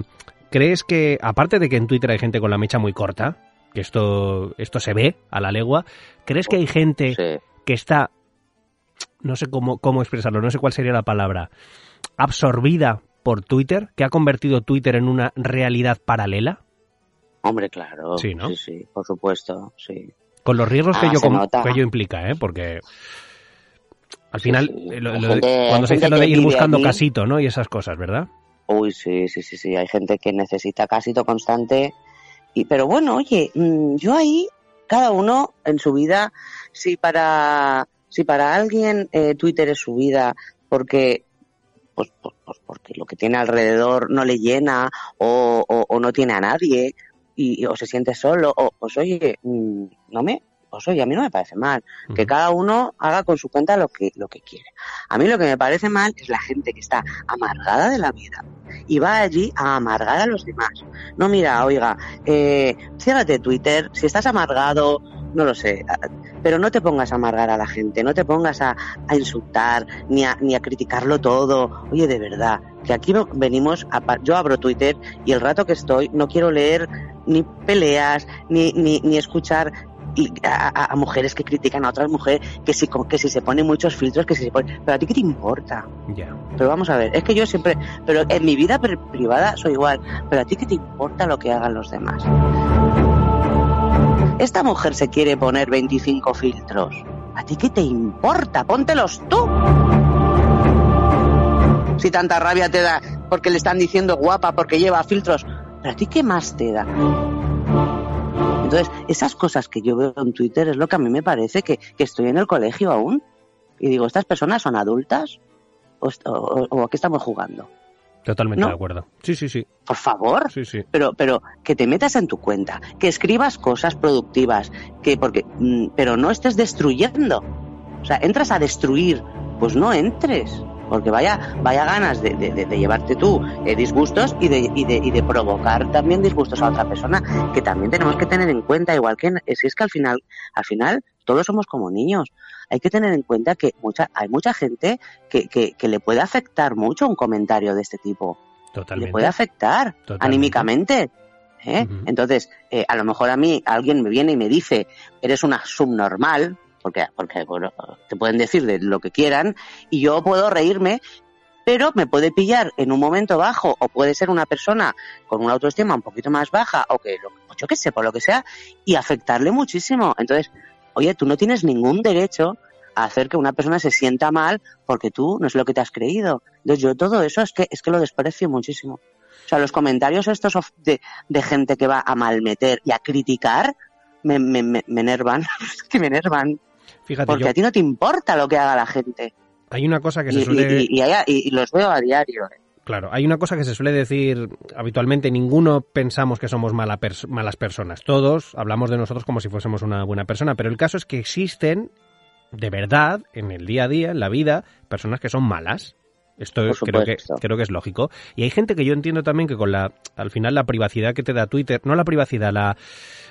S1: ¿crees que, aparte de que en Twitter hay gente con la mecha muy corta, que esto, esto se ve a la legua, ¿crees que hay gente que está, no sé cómo, cómo expresarlo, no sé cuál sería la palabra, absorbida por Twitter, que ha convertido Twitter en una realidad paralela?
S2: Hombre, claro. Sí, ¿no? Sí, sí, por supuesto, sí.
S1: Con los riesgos que, ah, yo, que implica, ¿eh? Porque al final, cuando se dice lo de ir buscando casito, ¿no? Y esas cosas, ¿verdad?
S2: Uy, sí, sí, sí, sí. Hay gente que necesita casito constante. Y, pero bueno, oye, mm, yo ahí, cada uno en su vida, si para, si para alguien eh, Twitter es su vida, porque pues, pues, pues, porque lo que tiene alrededor no le llena o, o, no tiene a nadie y, o se siente solo, o pues oye, mm, no me, pues oye, a mí no me parece mal, que cada uno haga con su cuenta lo que, lo que quiere. A mí lo que me parece mal es la gente que está amargada de la vida y va allí a amargar a los demás. No, mira, oiga, eh, ciérrate Twitter, si estás amargado, no lo sé, pero no te pongas a amargar a la gente, no te pongas a, a insultar ni a, ni a criticarlo todo. Oye, de verdad, que aquí venimos, a, yo abro Twitter y el rato que estoy no quiero leer ni peleas, ni, ni, ni escuchar a, a, mujeres que critican a otras mujeres, que si, que si se ponen muchos filtros, que si se ponen... Pero a ti qué te importa. Pero vamos a ver, es que yo siempre... Pero en mi vida privada soy igual. Pero a ti qué te importa lo que hagan los demás. Esta mujer se quiere poner 25 filtros. ¿A ti qué te importa? Póntelos tú. Si tanta rabia te da porque le están diciendo guapa porque lleva filtros, ¿pero a ti qué más te da? Entonces, esas cosas que yo veo en Twitter es lo que a mí me parece que, estoy en el colegio aún. Y digo, ¿estas personas son adultas? ¿O, o, a qué estamos jugando?
S1: Totalmente de acuerdo. Sí, sí, sí.
S2: Por favor.
S1: Sí, sí.
S2: Pero, pero que te metas en tu cuenta, que escribas cosas productivas, que porque, mm, pero no estés destruyendo. O sea, entras a destruir, pues no entres porque vaya, vaya ganas de, llevarte tú eh, disgustos y de, y, y de, provocar también disgustos a otra persona, que también tenemos que tener en cuenta, igual que si es que al final, al final todos somos como niños. Hay que tener en cuenta que mucha, hay mucha gente que, que, le puede afectar mucho un comentario de este tipo.
S1: Totalmente.
S2: Le puede afectar anímicamente. ¿eh? Entonces, eh, a lo mejor a mí alguien me viene y me dice, eres una subnormal, porque, porque bueno, te pueden decir de lo que quieran y yo puedo reírme, pero me puede pillar en un momento bajo o puede ser una persona con una autoestima un poquito más baja o que, yo qué sé, por lo que sea, y afectarle muchísimo. Entonces, oye, tú no tienes ningún derecho a hacer que una persona se sienta mal porque tú no es lo que te has creído. Entonces, yo todo eso es que, es que lo desprecio muchísimo. O sea, los comentarios estos de, de gente que va a malmeter y a criticar me, me, me, me enervan, que me enervan. Porque a ti no te importa lo que haga la gente.
S1: Hay una cosa que se suele...
S2: Y, los veo a diario. ¿eh?
S1: Claro, hay una cosa que se suele decir habitualmente, ninguno pensamos que somos malas personas, todos hablamos de nosotros como si fuésemos una buena persona, pero el caso es que existen, de verdad, en el día a día, en la vida, personas que son malas. Esto creo que, creo que es lógico. Y hay gente que yo entiendo también que con la, al final la privacidad que te da Twitter, no la privacidad, la,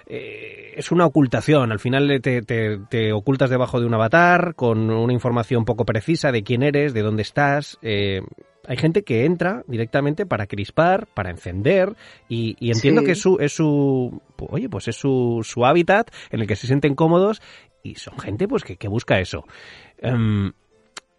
S1: eh, es una ocultación. Al final te, te, ocultas debajo de un avatar con una información poco precisa de quién eres, de dónde estás. Eh, hay gente que entra directamente para crispar, para encender y, entiendo que es su, es su, oye, pues es su, su hábitat en el que se sienten cómodos y son gente pues que, que busca eso. Em,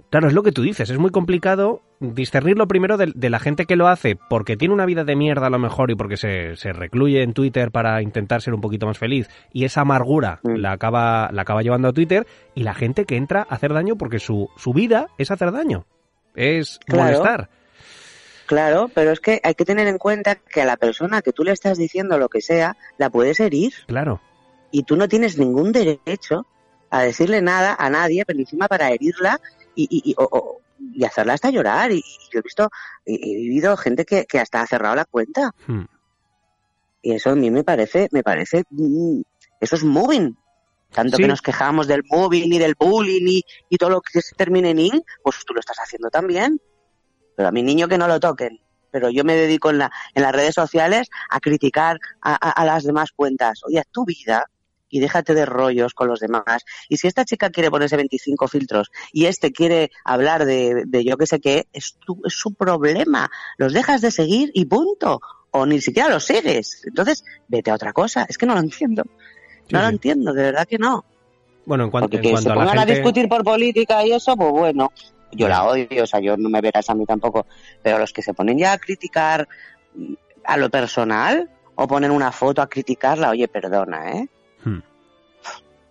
S1: Claro, es lo que tú dices, es muy complicado discernirlo primero de, la gente que lo hace porque tiene una vida de mierda a lo mejor y porque se, se recluye en Twitter para intentar ser un poquito más feliz y esa amargura mm. la, acaba, la acaba llevando a Twitter y la gente que entra a hacer daño porque su, su vida es hacer daño, es molestar.
S2: Claro, pero es que hay que tener en cuenta que a la persona que tú le estás diciendo lo que sea, la puedes herir.
S1: Claro.
S2: Y tú no tienes ningún derecho a decirle nada a nadie, pero encima para herirla y, y, y hacerla hasta llorar. Y, yo he visto, he, vivido gente que, que, hasta ha cerrado la cuenta. Hmm. Y eso a mí me parece, me parece, mm, eso es moving. Tanto que nos quejamos del moving y del bullying y, todo lo que se termine en in, pues tú lo estás haciendo también. Pero a mi niño que no lo toquen. pero yo me dedico en, la, en las redes sociales a criticar a, a, a las demás cuentas. Oye, tu vida y déjate de rollos con los demás. Y si esta chica quiere ponerse 25 filtros y este quiere hablar de, de yo que sé qué, es, tu, es su problema. Los dejas de seguir y punto. O ni siquiera los sigues. Entonces, vete a otra cosa. Es que no lo entiendo. No
S1: Sí,
S2: lo
S1: sí.
S2: entiendo, de verdad que no.
S1: Bueno, en, cuan-
S2: Porque
S1: en
S2: que se
S1: cuanto a la
S2: pongan a discutir por política y eso, pues bueno, yo la odio, o sea, yo no me verás a mí tampoco, pero los que se ponen ya a criticar mm, a lo personal o ponen una foto a criticarla, oye, perdona, ¿eh?
S1: Hmm.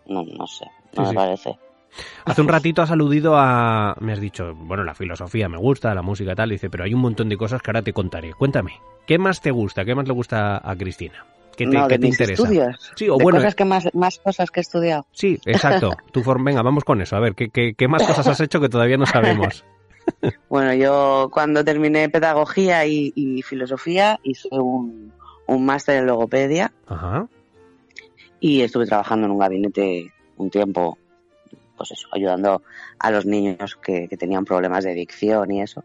S2: No, no sé,
S1: Sí,
S2: no me
S1: sí.
S2: parece.
S1: Hace un ratito has aludido a... Me has dicho, bueno, la filosofía me gusta, la música tal, dice, pero hay un montón de cosas que ahora te contaré. Cuéntame, ¿qué más te gusta? ¿Qué más le gusta a Cristina? ¿Qué te,
S2: no, de
S1: te
S2: mis
S1: interesa?
S2: estudios.
S1: Sí, o
S2: de
S1: bueno,
S2: cosas que más, más cosas que he estudiado.
S1: sí, exacto. Tu form- Venga, vamos con eso. A ver, ¿qué, qué, qué más cosas has hecho que todavía no sabemos?
S2: Bueno, yo cuando terminé pedagogía y, y filosofía hice un, un máster en logopedia
S1: Ajá.
S2: y estuve trabajando en un gabinete un tiempo, pues eso, ayudando a los niños que, que tenían problemas de adicción y eso.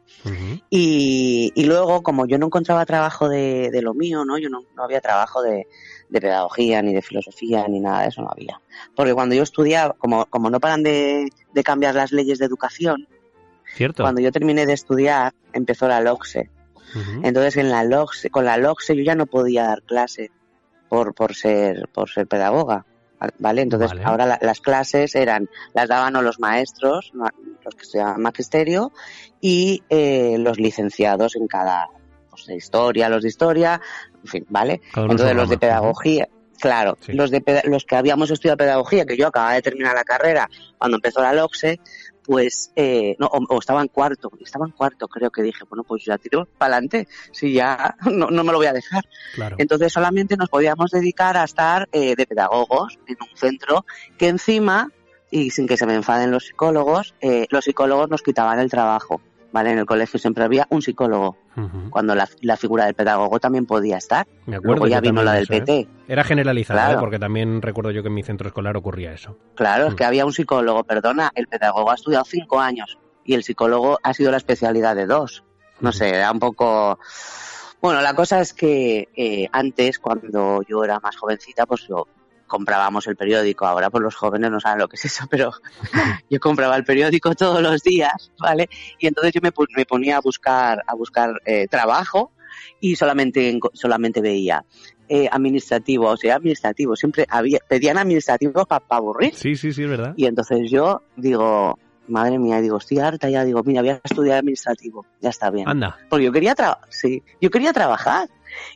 S2: Y, y luego, como yo no encontraba trabajo de, de lo mío, ¿no? Yo no, no había trabajo de, de pedagogía, ni de filosofía, ni nada de eso, no había. Porque cuando yo estudiaba, como, como no paran de, de cambiar las leyes de educación,
S1: ¿Cierto?
S2: cuando yo terminé de estudiar, empezó la LOCSE. Entonces, en la LOCSE, con la LOCSE yo ya no podía dar clase por, por ser, por ser pedagoga. ¿Vale? Entonces,
S1: Vale.
S2: ahora la- las clases eran, las daban o los maestros, ma- los que estudiaban magisterio, y eh, los licenciados en cada, pues de historia, los de historia, en fin, ¿vale?
S1: Cada
S2: Entonces, los de pedagogía, claro,
S1: Sí.
S2: los de los que habíamos estudiado pedagogía, que yo acababa de terminar la carrera cuando empezó la LOCSE, pues, eh, no, o, o estaba en cuarto, estaba en cuarto, creo que dije, bueno, pues ya tiro para adelante, si ya no, no me lo voy a dejar.
S1: Claro.
S2: Entonces solamente nos podíamos dedicar a estar eh, de pedagogos en un centro que encima, y sin que se me enfaden los psicólogos, eh, los psicólogos nos quitaban el trabajo. ¿Vale? En el colegio siempre había un psicólogo, cuando la, la figura del pedagogo también podía estar.
S1: Me acuerdo.
S2: Luego ya vino la
S1: de
S2: del
S1: eso, ¿eh?
S2: PT.
S1: Era generalizado, ¿eh? Porque también recuerdo yo que en mi centro escolar ocurría eso.
S2: Claro, es
S1: Mm.
S2: que había un psicólogo, perdona, el pedagogo ha estudiado cinco años y el psicólogo ha sido la especialidad de dos. No sé, era un poco... Bueno, la cosa es que eh, antes, cuando yo era más jovencita, pues yo comprábamos el periódico. Ahora, pues los jóvenes no saben lo que es eso, pero yo compraba el periódico todos los días, ¿vale? Y entonces yo me, me ponía a buscar, a buscar eh, trabajo y solamente, solamente veía eh, administrativo, o sea, administrativo. Siempre había, pedían administrativo para aburrir.
S1: Sí, sí, sí, es verdad.
S2: Y entonces yo digo, madre mía, digo, estoy harta ya, digo, mira, voy a estudiar administrativo, ya está bien.
S1: Anda.
S2: Porque yo quería trabajar, sí, yo quería trabajar.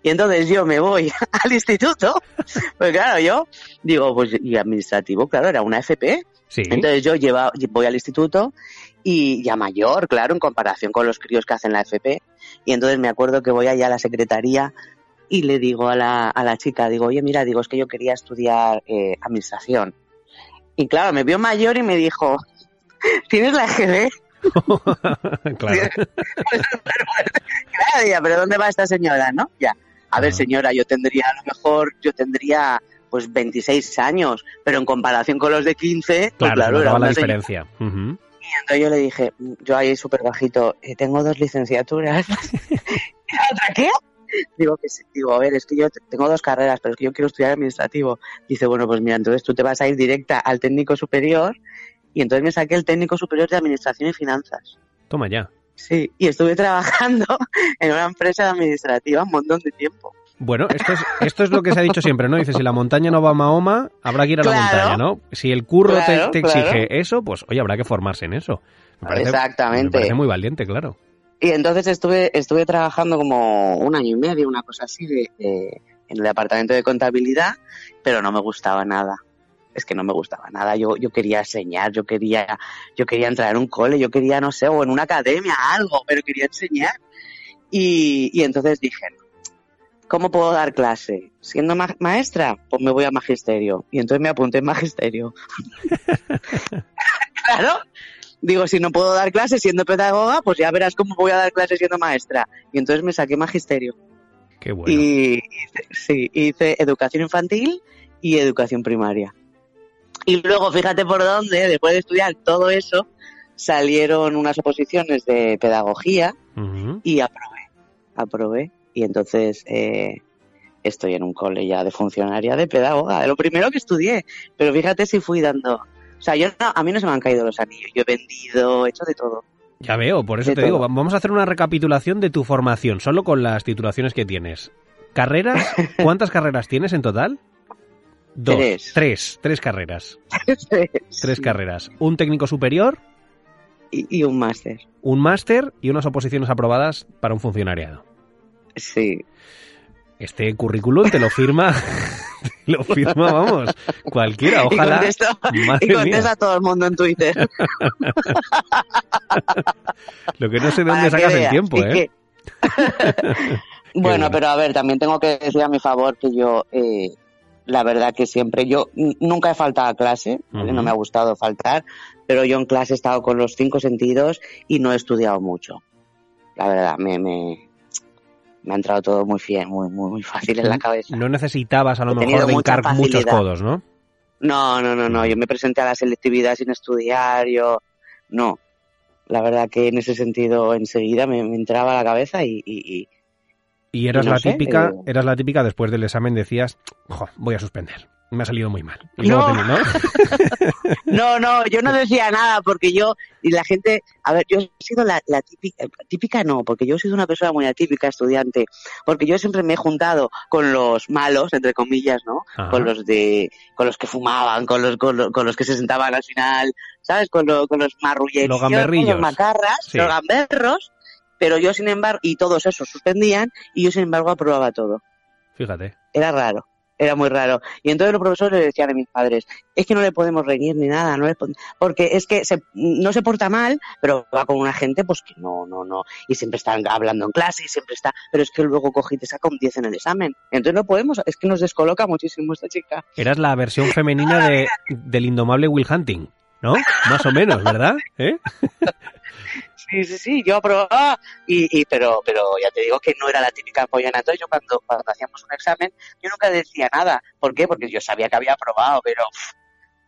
S2: Y entonces yo me voy al instituto, pues claro, yo digo, pues, y administrativo, claro, era una FP.
S1: Sí.
S2: Entonces yo lleva, voy al instituto y ya mayor, claro, en comparación con los críos que hacen la FP. Y entonces me acuerdo que voy allá a la secretaría y le digo a la, a la chica, digo, oye, mira, digo, es que yo quería estudiar eh, administración. Y claro, me vio mayor y me dijo, ¿tienes la EGB?
S1: claro.
S2: Claro, pero ¿dónde va esta señora, no? Ya. A ver,
S1: Ajá.
S2: señora, yo tendría, a lo mejor, yo tendría, pues, 26 años, pero en comparación con los de 15, pues
S1: Claro,
S2: claro,
S1: se
S2: era
S1: la
S2: una señora.
S1: diferencia.
S2: Y entonces yo le dije, yo ahí súper bajito, eh, tengo dos licenciaturas. ¿Y la otra qué? Digo, que sí. digo, a ver, es que yo te- tengo dos carreras, pero es que yo quiero estudiar administrativo. Dice, bueno, pues mira, entonces tú te vas a ir directa al técnico superior y entonces me saqué el técnico superior de administración y finanzas.
S1: Toma ya.
S2: Sí, y estuve trabajando en una empresa administrativa un montón de tiempo.
S1: Bueno, esto es, esto es lo que se ha dicho siempre, ¿no? Dice, si la montaña no va a Mahoma, habrá que ir a la montaña, ¿no? Si el curro te-
S2: Claro,
S1: te,
S2: claro.
S1: exige eso, pues oye, habrá que formarse en eso. Me parece,
S2: Exactamente.
S1: Me parece muy valiente, claro.
S2: Y entonces estuve, estuve trabajando como un año y medio, una cosa así, de, de- en el departamento de contabilidad, pero no me gustaba nada. Es que no me gustaba nada. Yo, yo quería enseñar, yo quería, yo quería entrar en un cole, yo quería, no sé, o en una academia, algo, pero quería enseñar. Y, y entonces dije, ¿cómo puedo dar clase? ¿Siendo ma- maestra? Pues me voy a magisterio. Y entonces me apunté en magisterio. claro. Digo, si no puedo dar clase siendo pedagoga, pues ya verás cómo voy a dar clase siendo maestra. Y entonces me saqué magisterio.
S1: Qué bueno.
S2: Y sí, hice educación infantil y educación primaria. Y luego, fíjate por dónde, después de estudiar todo eso, salieron unas oposiciones de pedagogía y aprobé. aprobé y entonces eh, estoy en un cole ya de funcionaria, de pedagoga, de lo primero que estudié. Pero fíjate si fui dando... O sea, yo a mí no se me han caído los anillos, yo he vendido, he hecho de todo.
S1: Ya veo, por eso te digo, vamos a hacer una recapitulación de tu formación, solo con las titulaciones que tienes. ¿Carreras? ¿Cuántas carreras tienes en total? Dos.
S2: Tres.
S1: Tres, tres carreras. tres, carreras. ¿Un técnico superior?
S2: Y, un máster.
S1: Un máster y unas oposiciones aprobadas para un funcionariado.
S2: Sí.
S1: Este currículum te lo firma, lo firma, vamos, cualquiera, ojalá.
S2: Y contesta, a todo el mundo en Twitter.
S1: lo que no sé de dónde sacas el tiempo, ¿eh?
S2: bueno, pero a ver, también tengo que decir a mi favor que yo, eh, la verdad que siempre, yo nunca he faltado a clase, no me ha gustado faltar, pero yo en clase he estado con los cinco sentidos y no he estudiado mucho. La verdad, me, me, me ha entrado todo muy bien, muy, muy, muy fácil en la cabeza.
S1: No necesitabas a lo mejor de muchos codos, ¿no?
S2: No, no, no, no. Yo me presenté a la selectividad sin estudiar, yo no. La verdad que en ese sentido enseguida me, entraba a la cabeza y, y,
S1: y eras la típica, eh, eras la típica después del examen decías, voy a suspender me ha salido muy mal.
S2: No. ¿no? no, yo no decía nada porque yo, y la gente, a ver, yo he sido la, típica, típica no, porque yo he sido una persona muy atípica estudiante, porque yo siempre me he juntado con los malos, entre comillas, ¿no? Con los de, con los que fumaban, con los, con los, que se sentaban al final, ¿sabes? Con, con los marrulleros,
S1: los, gamberrillos.
S2: los macarras, los gamberros, pero yo sin embargo, y todos esos suspendían, y yo sin embargo aprobaba todo.
S1: Fíjate.
S2: Era raro era muy raro. Y entonces los profesores le decían a mis padres, es que no le podemos reñir ni nada, no porque es que no se porta mal, pero va con una gente pues que no, no, no, y siempre están hablando en clase y siempre está, pero es que luego coge y te saca un 10 en el examen. Entonces no podemos, es que nos descoloca muchísimo esta chica.
S1: Eras la versión femenina de, del indomable Will Hunting. ¿No? Más o menos, ¿verdad? ¿Eh?
S2: Sí, sí, sí, yo aprobaba, y, y, pero, pero ya te digo que no era la típica. Entonces yo cuando, cuando hacíamos un examen, yo nunca decía nada. ¿Por qué? Porque yo sabía que había aprobado, pero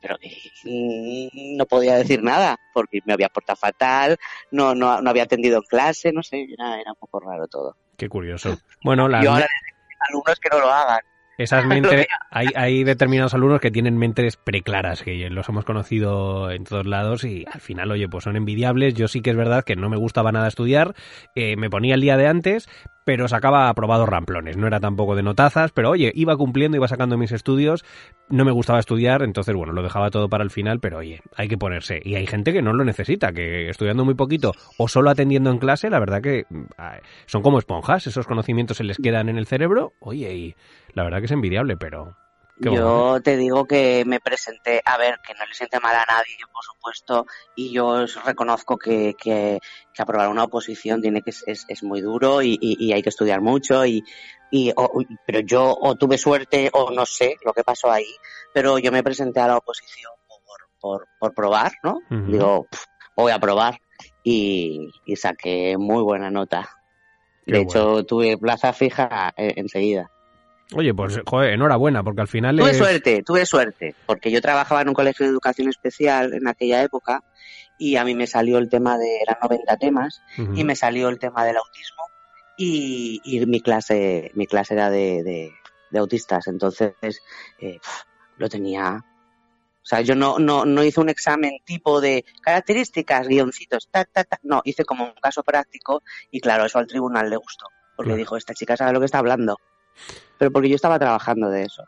S2: pero mm, no podía decir nada porque me había portado fatal, no, no, no había atendido en clase, no sé, era, era un poco raro todo.
S1: Qué curioso. Bueno, la...
S2: Yo ahora alumnos que no lo hagan.
S1: Esas mentes, hay, hay determinados alumnos que tienen mentes preclaras, que los hemos conocido en todos lados y al final, oye, pues son envidiables. Yo sí que es verdad que no me gustaba nada estudiar, eh, me ponía el día de antes, pero sacaba aprobados ramplones. No era tampoco de notazas, pero oye, iba cumpliendo, iba sacando mis estudios. No me gustaba estudiar, entonces bueno, lo dejaba todo para el final, pero oye, hay que ponerse. Y hay gente que no lo necesita, que estudiando muy poquito o solo atendiendo en clase, la verdad que mm, son como esponjas, esos conocimientos se les quedan en el cerebro. Oye, y la verdad que es envidiable, pero
S2: yo te digo que me presenté, a ver, que no le siente mal a nadie, por supuesto, y yo reconozco que, que, aprobar una oposición tiene que es, es muy duro y, y, hay que estudiar mucho y, y pero yo o tuve suerte o no sé lo que pasó ahí, pero yo me presenté a la oposición por, por, por probar, ¿no? Digo, voy a probar y, y, saqué muy buena nota. de hecho, tuve plaza fija eh, enseguida.
S1: Oye, pues joder, enhorabuena, porque al final
S2: Tuve suerte, tuve suerte, porque yo trabajaba en un colegio de educación especial en aquella época y a mí me salió el tema de, eran 90 temas, y me salió el tema del autismo y, y mi clase mi clase era de, de, autistas, entonces eh, lo tenía... O sea, yo no, no, no hice un examen tipo de características, guioncitos, ta, ta, ta. No, hice como un caso práctico y claro, eso al tribunal le gustó, porque dijo, esta chica sabe lo que está hablando pero porque yo estaba trabajando de eso.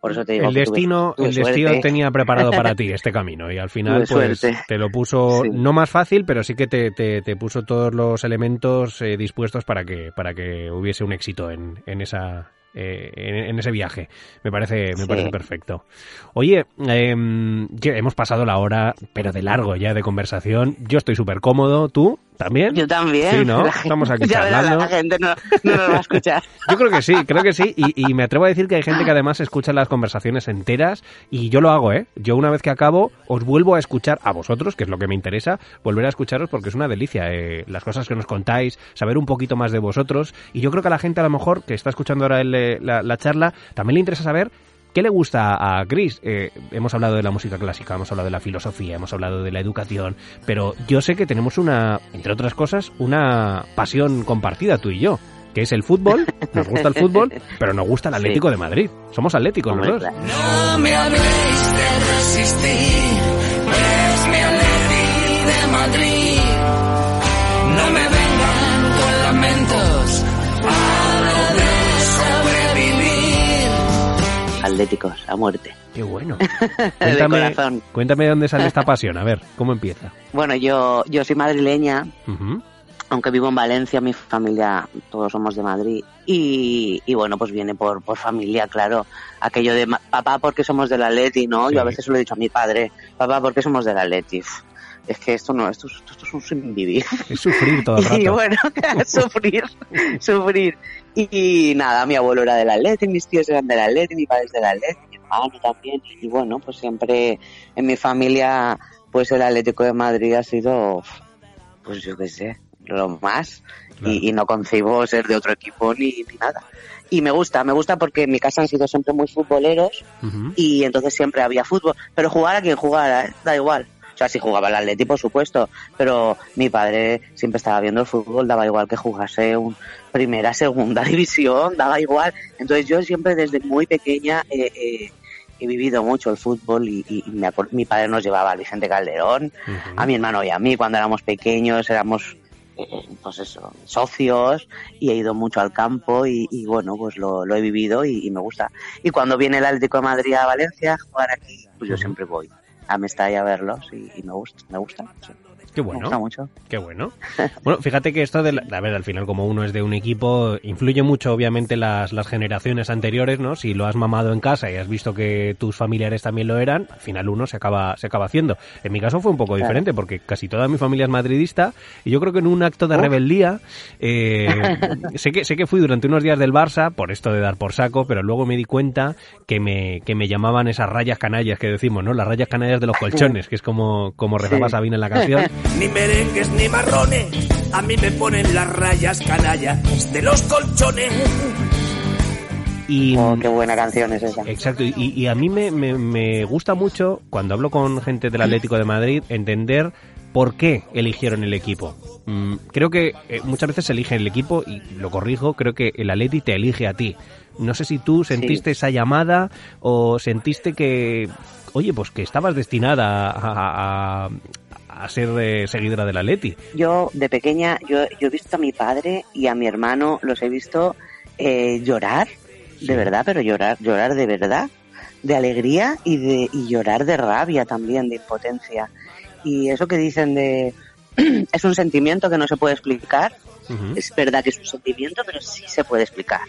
S2: Por eso te digo
S1: el destino, el destino tenía preparado para ti este camino y al final pues te lo puso no más fácil, pero sí que te, te, puso todos los elementos eh, dispuestos para que para que hubiese un éxito en, en esa eh, en, ese viaje. Me parece, me parece perfecto. Oye, eh, hemos pasado la hora, pero de largo ya de conversación. Yo estoy súper cómodo. ¿Tú? ¿También?
S2: Yo también.
S1: Sí, ¿no? Estamos aquí charlando.
S2: La gente no, no, nos va a escuchar.
S1: yo creo que sí, creo que sí. Y, y, me atrevo a decir que hay gente que además escucha las conversaciones enteras. Y yo lo hago, ¿eh? Yo una vez que acabo, os vuelvo a escuchar a vosotros, que es lo que me interesa, volver a escucharos porque es una delicia. Eh, las cosas que nos contáis, saber un poquito más de vosotros. Y yo creo que a la gente a lo mejor que está escuchando ahora la, la charla, también le interesa saber ¿Qué le gusta a Chris? Eh, hemos hablado de la música clásica, hemos hablado de la filosofía, hemos hablado de la educación, pero yo sé que tenemos una, entre otras cosas, una pasión compartida tú y yo. que es el fútbol, nos gusta el fútbol, pero nos gusta el Atlético de Madrid. Somos atléticos los dos.
S3: No me habléis de resistir, es mi Atleti de Madrid.
S2: Atléticos, a muerte.
S1: Qué bueno.
S2: De
S1: Cuéntame,
S2: corazón.
S1: cuéntame dónde sale esta pasión. A ver, ¿cómo empieza?
S2: Bueno, yo, yo soy madrileña, aunque vivo en Valencia, mi familia, todos somos de Madrid. Y, y bueno, pues viene por, por familia, claro. Aquello de papá, porque somos del Atleti, ¿no?
S1: Sí.
S2: Yo a veces lo he dicho a mi padre, papá, porque somos del Atleti. Uf, Es que esto no, esto, es- esto es un vivir.
S1: Es sufrir todo el
S2: Y bueno, sufrir, sufrir. Y, nada, mi abuelo era del Atleti, mis tíos eran del Atleti, mi padre es del Atleti, mi hermano también. Y bueno, pues siempre en mi familia, pues el Atlético de Madrid ha sido, pues yo qué sé, lo más.
S1: Claro.
S2: Y, y no concibo ser de otro equipo ni, ni nada. Y me gusta, me gusta porque en mi casa han sido siempre muy futboleros y entonces siempre había fútbol. Pero jugar a quien jugara, ¿eh? da igual. Sea, si jugaba el Atleti, por supuesto, pero mi padre siempre estaba viendo el fútbol, daba igual que jugase un primera, segunda división, daba igual. Entonces yo siempre desde muy pequeña eh, eh, he vivido mucho el fútbol y, y- me mi padre nos llevaba a Vicente Calderón, a mi hermano y a mí cuando éramos pequeños, éramos eh, pues eso, socios y he ido mucho al campo y, y bueno, pues lo, lo he vivido y, y me gusta. Y cuando viene el Atlético de Madrid a Valencia a jugar aquí, pues yo siempre voy a Mestalla a verlos y, me gusta, me gusta,
S1: Qué
S2: me
S1: bueno.
S2: gusta mucho.
S1: Qué bueno. Bueno, fíjate que esto de, la- a ver, al final como uno es de un equipo, influye mucho obviamente las, las generaciones anteriores, ¿no? Si lo has mamado en casa y has visto que tus familiares también lo eran, al final uno se acaba, se acaba haciendo. En mi caso fue un poco
S2: Claro.
S1: diferente porque casi toda mi familia es madridista y yo creo que en un acto de rebeldía, eh, sé, que, sé que fui durante unos días del Barça por esto de dar por saco, pero luego me di cuenta que me, que me llamaban esas rayas canallas que decimos, ¿no? Las rayas canallas de los colchones, que es como, como rezaba
S2: Sí.
S1: Sabina en la canción.
S3: Ni merengues ni marrones, a mí me ponen las rayas canallas de los colchones.
S1: Y,
S2: Oh, qué buena canción es esa.
S1: Exacto, y, y a mí me, me- me gusta mucho, cuando hablo con gente del Atlético de Madrid, entender por qué eligieron el equipo. Mm, creo que eh, muchas veces se elige el equipo, y lo corrijo, creo que el Atleti te elige a ti. No sé si tú sentiste esa llamada o sentiste que, oye, pues que estabas destinada a, a- a ser eh, seguidora del Atleti.
S2: Yo de pequeña, yo, yo he visto a mi padre y a mi hermano, los he visto eh, llorar, de verdad, pero llorar, llorar de verdad, de alegría y de y llorar de rabia también, de impotencia. Y eso que dicen de es un sentimiento que no se puede explicar, es verdad que es un sentimiento, pero sí se puede explicar.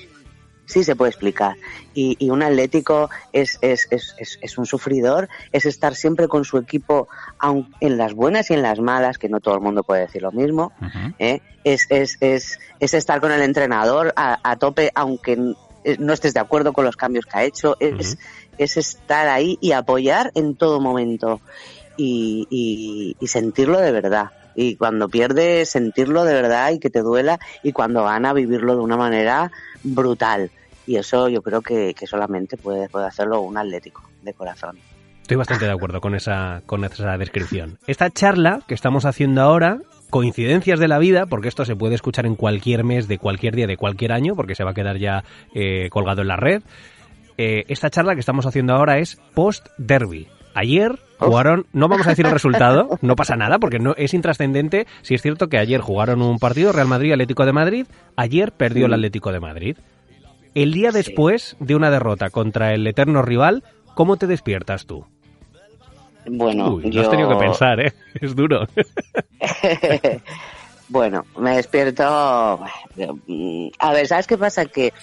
S2: Sí se puede explicar. Y, y un atlético es, es, es, es, un sufridor, es estar siempre con su equipo aun en las buenas y en las malas, que no todo el mundo puede decir lo mismo. ¿eh? Es, es, es, es estar con el entrenador a, a tope, aunque eh, no estés de acuerdo con los cambios que ha hecho. Es, es estar ahí y apoyar en todo momento y, y, y sentirlo de verdad. Y cuando pierdes, sentirlo de verdad y que te duela. Y cuando gana, vivirlo de una manera brutal. Y eso yo creo que, que solamente puede, puede hacerlo un atlético de corazón.
S1: Estoy bastante de acuerdo con esa, con esa descripción. Esta charla que estamos haciendo ahora, coincidencias de la vida, porque esto se puede escuchar en cualquier mes, de cualquier día, de cualquier año, porque se va a quedar ya eh, colgado en la red. Eh, esta charla que estamos haciendo ahora es post-derby. Ayer jugaron, no vamos a decir el resultado, no pasa nada porque no es intrascendente. Si es cierto que ayer jugaron un partido Real Madrid-Atlético de Madrid, ayer perdió el
S2: Mm.
S1: Atlético de Madrid. El día después de una derrota contra el eterno rival, ¿cómo te despiertas tú?
S2: Bueno,
S1: Uy, lo
S2: yo...
S1: has tenido que pensar, ¿eh? Es duro.
S2: bueno, me despierto. A ver, ¿sabes qué pasa? Que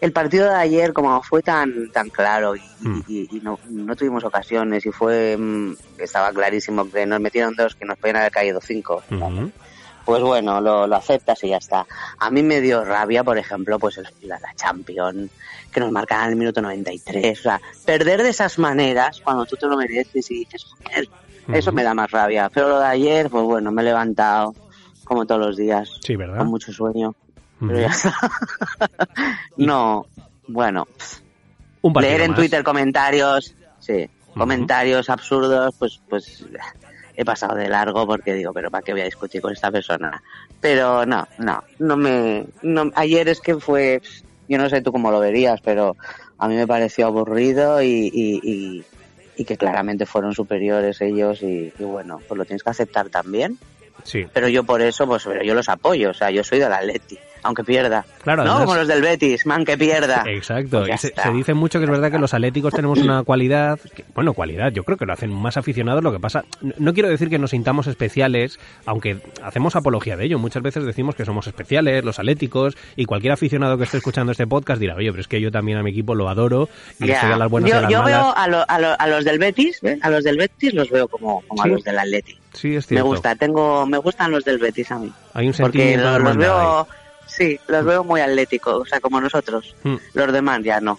S2: el partido de ayer, como fue tan tan claro y,
S1: Mm.
S2: y- y no, no tuvimos ocasiones y fue mm, estaba clarísimo que nos metieron dos que nos podían haber caído cinco. Pues bueno, lo, lo aceptas y ya está. A mí me dio rabia, por ejemplo, pues el- la, la Champions, que nos marcaban en el minuto 93. O sea, perder de esas maneras cuando tú te lo mereces y dices, joder, eso me da más rabia. Pero lo de ayer, pues bueno, me he levantado como todos los días,
S1: Sí, ¿verdad?
S2: con mucho sueño. Pero
S1: Ujú.
S2: ya está. no, bueno,
S1: Un
S2: leer en
S1: más.
S2: Twitter comentarios, sí, comentarios absurdos, pues, pues he pasado de largo porque digo, pero ¿para qué voy a discutir con esta persona? Pero no, no, no me... No, ayer es que fue... Yo no sé tú cómo lo verías, pero a mí me pareció aburrido y, y, y, que claramente fueron superiores ellos y, y, bueno, pues lo tienes que aceptar también.
S1: Sí.
S2: Pero yo por eso, pues yo los apoyo, o sea, yo soy del Atleti aunque pierda.
S1: Claro,
S2: no como los del Betis, man, que pierda.
S1: Exacto. Pues se, dice mucho que es verdad que los atléticos tenemos una cualidad, bueno, cualidad, yo creo que lo hacen más aficionados. Lo que pasa, no quiero decir que nos sintamos especiales, aunque hacemos apología de ello. Muchas veces decimos que somos especiales, los atléticos, y cualquier aficionado que esté escuchando este podcast dirá, oye, pero es que yo también a mi equipo lo adoro y estoy a las buenas
S2: yo,
S1: y a las
S2: yo
S1: malas.
S2: veo a, a, los del Betis, ¿eh? a los del Betis los veo como, como a los del Atleti.
S1: Sí, es cierto.
S2: Me gusta, tengo, me gustan los del Betis a mí.
S1: Hay un
S2: porque
S1: sentimiento
S2: los, los veo,
S1: ahí.
S2: Sí, los veo muy atléticos, o sea, como nosotros.
S1: Mm.
S2: Los demás ya no.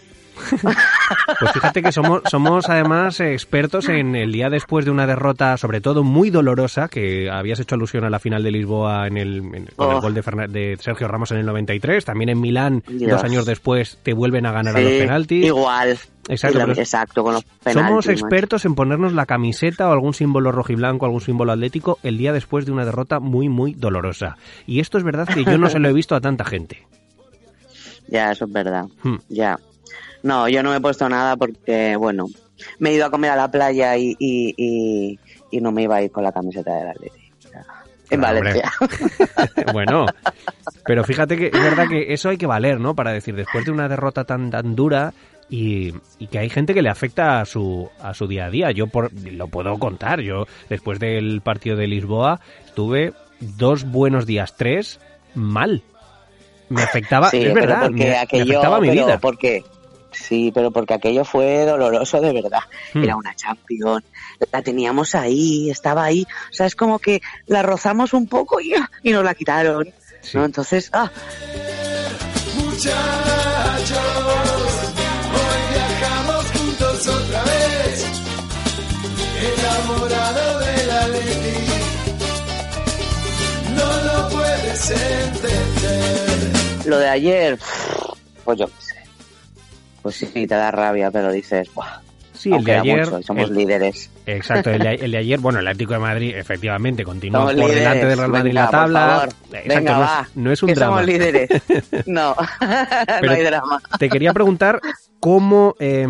S1: Pues fíjate que somos, somos además expertos en el día después de una derrota, sobre todo muy dolorosa, que habías hecho alusión a la final de Lisboa en el, en- con el
S2: Oh.
S1: gol de, Fernan- de Sergio Ramos en el 93. También en Milán,
S2: Dios.
S1: dos años después, te vuelven a ganar a los penaltis.
S2: Igual.
S1: Exacto,
S2: la- exacto, con los penaltis.
S1: Somos expertos en ponernos la camiseta o algún símbolo rojiblanco, algún símbolo atlético el día después de una derrota muy, muy dolorosa. Y esto es verdad que yo no se lo he visto a tanta gente.
S2: Ya, eso es verdad.
S1: Hmm.
S2: Ya. No, yo no me he puesto nada porque, bueno, me he ido a comer a la playa y, y, y, y no me iba a ir con la camiseta del Atleti. En Valencia.
S1: bueno, pero fíjate que es verdad que eso hay que valer, ¿no? Para decir, después de una derrota tan, tan dura y, y que hay gente que le afecta a su, a su día a día. Yo por, lo puedo contar. Yo, después del partido de Lisboa, estuve dos buenos días, tres, mal. Me afectaba,
S2: Sí,
S1: es verdad, me, me
S2: aquello,
S1: afectaba mi vida.
S2: porque sí, pero porque aquello fue doloroso de verdad.
S1: Hmm.
S2: Era una champion, la teníamos ahí, estaba ahí, o sea, es como que la rozamos un poco y, y nos la quitaron,
S1: Sí.
S2: ¿no? Entonces, ah,
S4: Muchachos, hoy viajamos juntos otra vez, enamorado de la Leti. No lo puedes entender.
S2: lo de ayer, pues yo qué sé. Pues sí, te da rabia, pero dices, Buah,
S1: Sí, el de ayer.
S2: mucho, somos
S1: el-
S2: líderes.
S1: Exacto, el de, el de ayer, bueno, el Atlético de Madrid, efectivamente, continúa
S2: Somos
S1: por
S2: líderes.
S1: delante del Real Madrid la tabla. Exacto,
S2: Venga,
S1: no,
S2: va,
S1: es, no es un
S2: que
S1: drama.
S2: somos líderes. No, no hay drama.
S1: Te quería preguntar cómo, eh,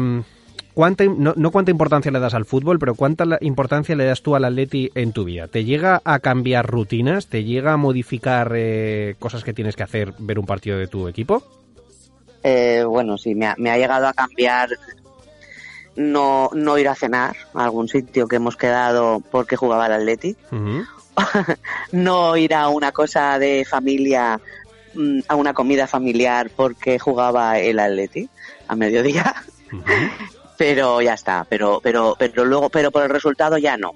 S1: cuánta, no, no cuánta importancia le das al fútbol, pero cuánta importancia le das tú al Atleti en tu vida. ¿Te llega a cambiar rutinas? ¿Te llega a modificar eh, cosas que tienes que hacer ver un partido de tu equipo?
S2: Eh, bueno, sí, me ha, me ha llegado a cambiar no, no ir a cenar a algún sitio que hemos quedado porque jugaba el Atleti. No ir a una cosa de familia, mm, a una comida familiar porque jugaba el Atleti a mediodía. Pero ya está, pero, pero, pero luego, pero por el resultado ya no.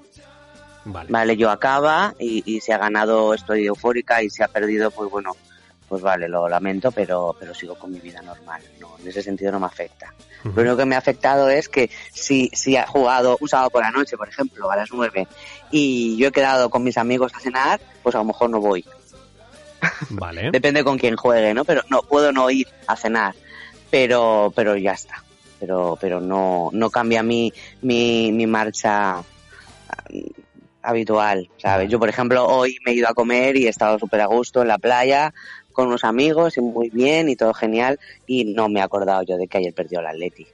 S1: Vale.
S2: Vale, yo acaba y, y si ha ganado estoy eufórica y si ha perdido, pues bueno, pues vale, lo lamento, pero, pero sigo con mi vida normal. No, en ese sentido no me afecta. Lo único que me ha afectado es que si, si ha jugado un sábado por la noche, por ejemplo, a las nueve, y yo he quedado con mis amigos a cenar, pues a lo mejor no voy.
S1: Vale.
S2: Depende con quién juegue, ¿no? Pero no, puedo no ir a cenar. Pero, pero ya está. Pero, pero no, no cambia mi, mi, mi marcha mm, habitual, ¿sabes? Yo, por ejemplo, hoy me he ido a comer y he estado súper a gusto en la playa con unos amigos y muy bien y todo genial y no me he acordado yo de que ayer perdió el Atleti.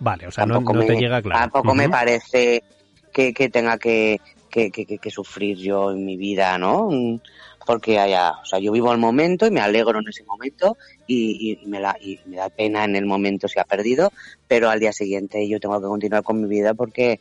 S1: Vale, o sea, no,
S2: tampoco
S1: no te
S2: me,
S1: llega claro.
S2: Tampoco me parece que, que tenga que, que, sufrir yo en mi vida, ¿no? Porque haya, o sea, yo vivo el momento y me alegro en ese momento y me, la, y me da pena en el momento si ha perdido, pero al día siguiente yo tengo que continuar con mi vida porque,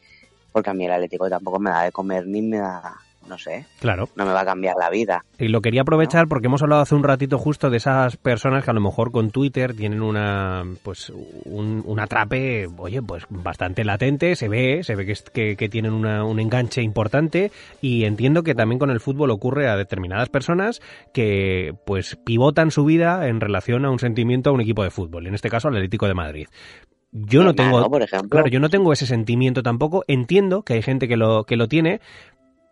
S2: porque a mí el Atlético tampoco me da de comer ni me da, no sé,
S1: Claro.
S2: no me va a cambiar la vida.
S1: Y lo quería aprovechar porque hemos hablado hace un ratito justo de esas personas que a lo mejor con Twitter tienen una pues un, un atrape, oye, pues bastante latente, se ve, se ve que, es- que, que tienen una- un enganche importante y entiendo que también con el fútbol ocurre a determinadas personas que pues pivotan su vida en relación a un sentimiento a un equipo de fútbol, en este caso al Atlético de Madrid. Yo no
S2: Neymar,
S1: tengo,
S2: por ejemplo.
S1: claro, yo no tengo ese sentimiento tampoco. Entiendo que hay gente que lo, que lo tiene,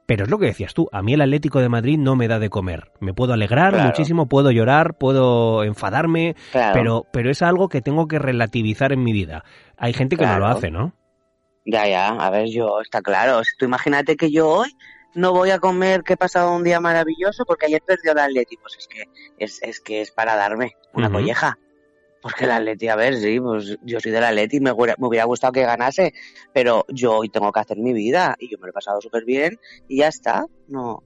S1: pero es lo que decías tú. A mí el Atlético de Madrid no me da de comer. Me puedo alegrar
S2: Claro.
S1: muchísimo, puedo llorar, puedo enfadarme,
S2: Claro.
S1: pero, pero es algo que tengo que relativizar en mi vida. Hay gente que no lo hace, ¿no?
S2: Ya, ya, a ver, yo, está claro. Si Tú imagínate que yo hoy no voy a comer que he pasado un día maravilloso porque ayer perdió el Atleti. Pues es que es, es que es para darme una colleja. Porque el Atleti, a ver, sí, pues yo soy del Atleti, me hubiera, me hubiera gustado que ganase, pero yo hoy tengo que hacer mi vida y yo me lo he pasado súper bien y ya está. No,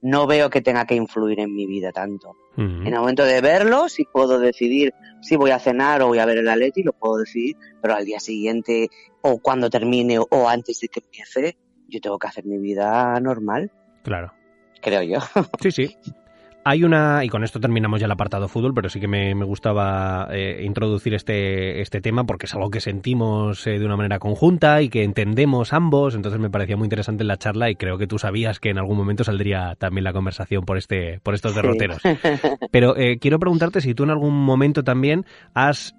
S2: no veo que tenga que influir en mi vida tanto. En el momento de verlo, si puedo decidir si voy a cenar o voy a ver el Atleti, lo puedo decidir, pero al día siguiente o cuando termine o antes de que empiece, yo tengo que hacer mi vida normal,
S1: Claro.
S2: creo yo.
S1: Sí, sí. Hay una, y con esto terminamos ya el apartado fútbol, pero sí que me, me gustaba eh, introducir este, este tema porque es algo que sentimos eh, de una manera conjunta y que entendemos ambos, entonces me parecía muy interesante la charla y creo que tú sabías que en algún momento saldría también la conversación por, este, por estos derroteros. Pero eh, quiero preguntarte si tú en algún momento también has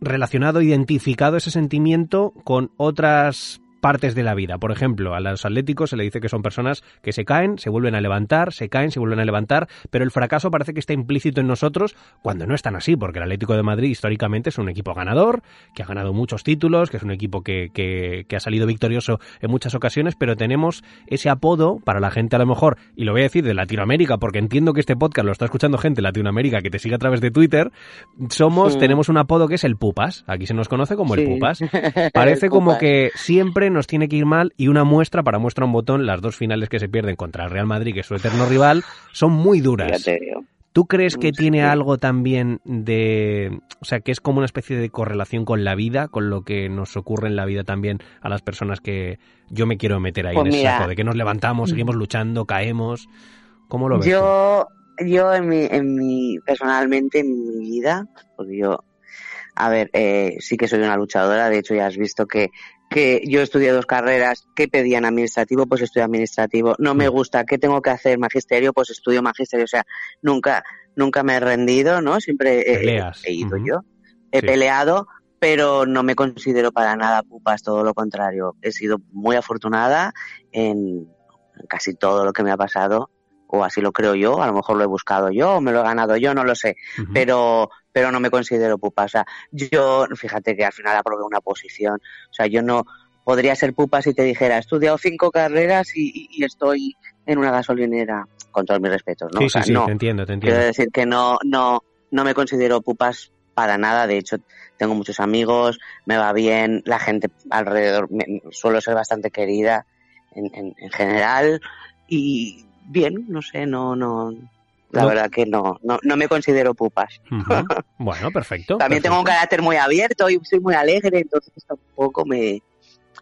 S1: relacionado, identificado ese sentimiento con otras partes de la vida. Por ejemplo, a los atléticos se le dice que son personas que se caen, se vuelven a levantar, se caen, se vuelven a levantar, pero el fracaso parece que está implícito en nosotros cuando no es tan así, porque el Atlético de Madrid históricamente es un equipo ganador, que ha ganado muchos títulos, que es un equipo que, que, que ha salido victorioso en muchas ocasiones, pero tenemos ese apodo para la gente a lo mejor, y lo voy a decir de Latinoamérica, porque entiendo que este podcast lo está escuchando gente de Latinoamérica que te sigue a través de Twitter, somos,
S2: Sí.
S1: tenemos un apodo que es el Pupas, aquí se nos conoce como el. Pupas. Parece
S2: El
S1: como
S2: Pupas.
S1: que siempre nos tiene que ir mal y una muestra para muestra un botón, las dos finales que se pierden contra el Real Madrid, que es su eterno rival, son muy duras. ¿Tú crees que
S2: Sí.
S1: tiene algo también de... O sea, que es como una especie de correlación con la vida, con lo que nos ocurre en la vida también a las personas que yo me quiero meter ahí
S2: Pues
S1: en ese saco, de que nos levantamos, seguimos luchando, caemos? ¿Cómo lo ves? tú?
S2: Yo, yo en mi, en mi, personalmente en mi vida, porque yo, a ver, eh, sí que soy una luchadora, de hecho ya has visto que, que yo estudié dos carreras, que pedían administrativo, pues estudio administrativo, no me
S1: Mm.
S2: gusta, ¿qué tengo que hacer? Magisterio, pues estudio magisterio, o sea, nunca, nunca me he rendido, ¿no? Siempre he- he ido yo, he
S1: Sí.
S2: peleado, pero no me considero para nada pupas, todo lo contrario, he sido muy afortunada en casi todo lo que me ha pasado o así lo creo yo, a lo mejor lo he buscado yo o me lo he ganado yo, no lo sé, pero pero no me considero pupa, o sea, yo, fíjate que al final aprobé una posición, o sea, yo no podría ser pupa si te dijera, he estudiado cinco carreras y, estoy en una gasolinera, con todos mis respetos, ¿no?
S1: Sí,
S2: o sea,
S1: sí, sí,
S2: no,
S1: te entiendo, te
S2: quiero
S1: entiendo.
S2: decir que no, no, no me considero pupas para nada, de hecho, tengo muchos amigos, me va bien, la gente alrededor, me- suelo ser bastante querida en, en, en general. Y bien, no sé, no, no, la
S1: No.
S2: verdad que no, no, no me considero pupas.
S1: Bueno, perfecto.
S2: También tengo un carácter muy abierto y soy muy alegre, entonces tampoco me,